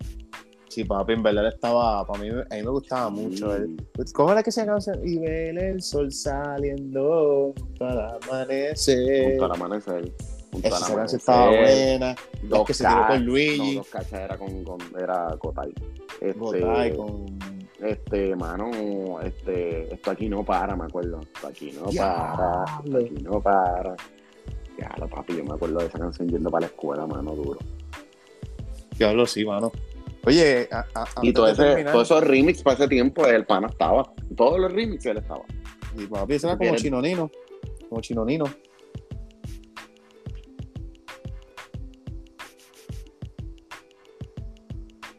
Sí, papi, en verdad estaba, para mí, a mí me gustaba mucho. él. ¿Cómo era que se llama? Y ver el sol saliendo para amanecer. Junto al amanecer. Junto Esa al canción amanecer. estaba buena. Dos Es que se tiró con Luigi. No, dos cachas era con, con era Cotay. Este, Botay con. este, mano, este, esto aquí no para, me acuerdo. Esto aquí no para, esto aquí no para. Ya, lo papi, yo me acuerdo de esa canción yendo para la escuela, mano, duro. Diablo, sí, mano. Oye, a, a- Y todo ese, terminar- todos esos remix para ese tiempo, el pana estaba. Todos los remix él estaba. Y papi, ese era como chinonino. Como chinonino.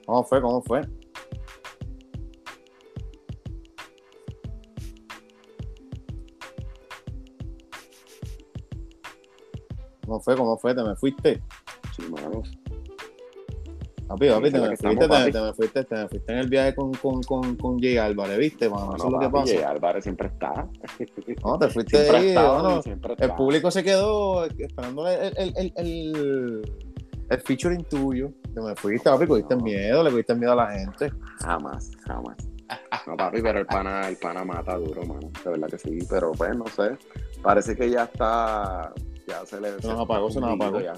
¿Cómo fue? ¿Cómo fue? ¿Cómo fue? ¿Cómo fue? ¿Te me fuiste? Sí, mano. Papi, papi, te me fuiste, te, me fuiste, te me fuiste en el viaje con, con, con, con Jay Álvarez, ¿viste, mano? No, Eso es lo que papi, Jay pasa. Álvarez siempre está. No, te fuiste Siempre ahí, estado, bueno, siempre El público se quedó esperando el, el, el, el, el featuring tuyo. Te me fuiste, papi, cogiste No. miedo, le cogiste miedo a la gente. Jamás, jamás. No, papi, pero el pana, el pana mata duro, mano. De verdad que sí, pero pues no sé. Parece que ya está. Ya se le. Se nos apagó, se nos apagó. Ya.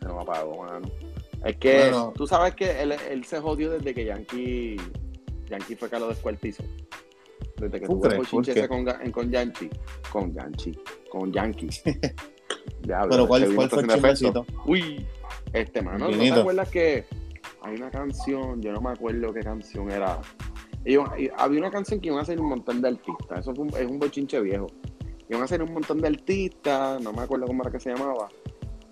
Se nos apagó, mano. Es que Bueno. tú sabes que él, él se jodió desde que Yankee. Yankee fue que lo descuartizó. Desde que ¿Tú tuvo el ese con, con Yankee. Con Yankee. Con Yankee. Diablo, Pero ¿cuál, este cuál fue el chismecito? Uy, este mano, ¿no te acuerdas que hay una canción, yo no me acuerdo qué canción era. Y había una canción que iban a hacer un montón de artistas, eso fue un- es un bochinche viejo. iban a ser un montón de artistas, no me acuerdo cómo era que se llamaba,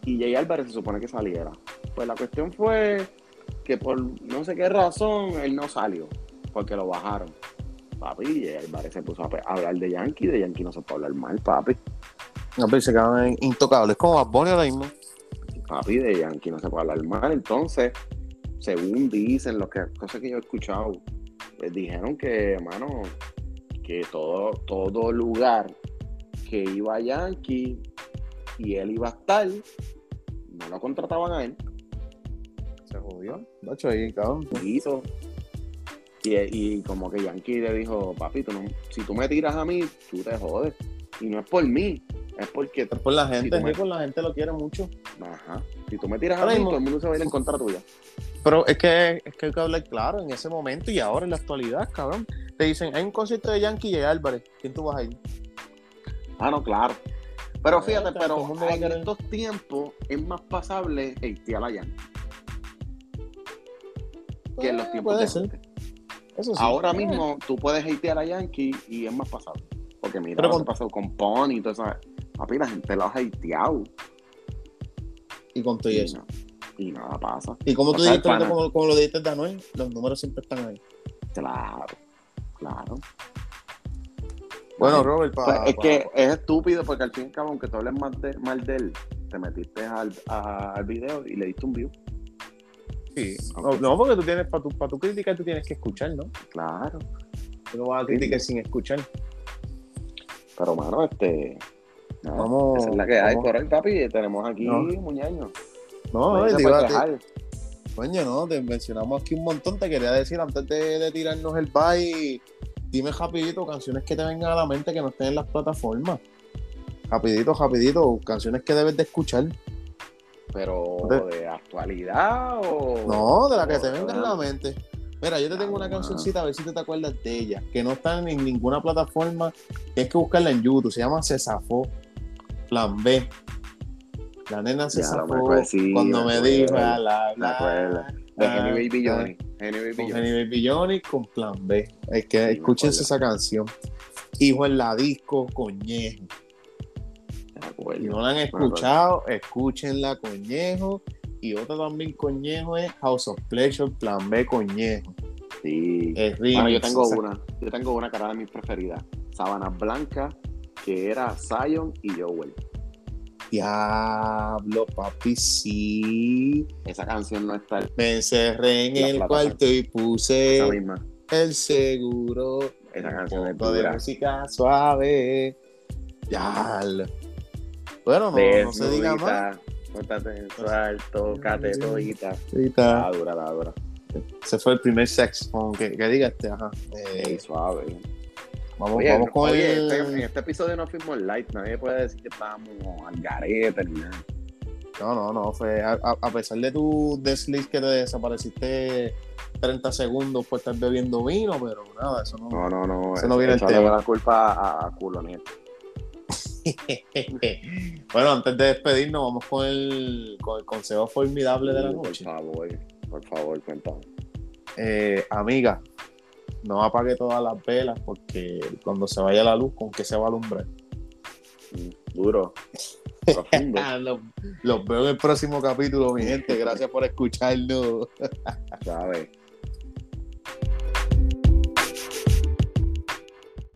y Jay Álvarez se supone que saliera. Pues la cuestión fue que por no sé qué razón él no salió, porque lo bajaron. Papi, Jay Álvarez se puso a hablar de Yankee, de Yankee no se puede hablar mal, papi. No, pero se quedaron intocables, como Bad Bunny ahora mismo. Papi, de Yankee no se puede hablar mal, entonces, según dicen, lo que cosas que yo he escuchado, les dijeron que, hermano, que todo, todo lugar que iba Yankee y él iba a estar, no lo contrataban a él. Se jodió. Nacho ahí, cabrón. Hizo. Y, y, como que Yankee le dijo, papito, no, si tú me tiras a mí, tú te jodes. Y no es por mí, es porque... Es por la gente, si la gente lo quiere mucho. Ajá. Si tú me tiras a mí, todo el mundo se va a ir en contra tuya. Pero es que, es que hay que hablar claro en ese momento y ahora en la actualidad, cabrón. Te dicen, hay un concierto de Yankee y Álvarez. ¿Quién tú vas a ir? Ah, no, claro. Pero fíjate, pero en estos tiempos es más pasable hatear a Yankee. Que en los tiempos de ser. Eso sí. Ahora mismo tú puedes hatear a Yankee y es más pasable. Porque mira lo que pasó con Pony y todo eso. Papi, la gente lo ha hateado. Y con todo eso. y nada pasa. Y como tú dijiste, como, como, lo dijiste de Anuel, los números siempre están ahí. Claro, claro. Bueno, Robert, pues, es que es estúpido porque al fin y al cabo, aunque tú hables mal de, mal de él, te metiste al, al video y le diste un view. Sí. No, porque tú tienes, para tu, para tu crítica, tú tienes que escuchar, ¿no? Claro. Tú no vas a criticar sin escuchar. Pero, mano, este. vamos, esa es la que hay por ahí, papi. Tenemos aquí no. muñeño. No, no, digo, Coño, no, te mencionamos aquí un montón. Te quería decir antes de, de tirarnos el bye dime rapidito canciones que te vengan a la mente que no estén en las plataformas. Rapidito, rapidito, canciones que debes de escuchar. Pero de, actualidad o. No, de la que te venga a la mente. Mira, yo te tengo una cancioncita, a ver si te, acuerdas de ella, que no está en ninguna plataforma, tienes que buscarla en YouTube, se llama Cesafo, Plan B. La nena se cuando me, dijo la, la, la, de Henry Baby Johnny. Henry Baby Johnny. con Plan B. Es que escúchense esa canción. Hijo en la disco, coñejo. Si no la han escuchado, escúchenla, coñejo. Y otra también, coñejo, es House of Pleasure, Plan B, coñejo. Sí. Es bueno, yo tengo una. Yo tengo una cara de mis preferidas. Sabanas Blancas, que era Zion y Joel. Diablo, papi, sí. Esa canción no está. Me encerré en el cuarto y puse el seguro. Esa canción es de música suave. Diablo. Bueno, no, no se diga más. Póntate en suelto, tócate todita. La dura, la dura. Ese fue el primer sex que, que diga este, ajá. Eh, suave. Vamos, vamos con el... Este, en este episodio no fuimos light, nadie puede decir que estábamos al garete ni nada. No, no, no, fue a, a pesar de tu desliz que te desapareciste 30 segundos por estar bebiendo vino, pero nada, eso no. No, no, no. Eso no viene el tema. la culpa a, a culo, bueno, antes de despedirnos, vamos con el, con el consejo formidable de la noche. Por favor, por favor, cuéntame. Eh, amiga, no apague todas las velas porque cuando se vaya la luz, ¿con qué se va a alumbrar? Mm, duro. los, veo en el próximo capítulo, mi gente. Gracias por escucharnos. Sabes.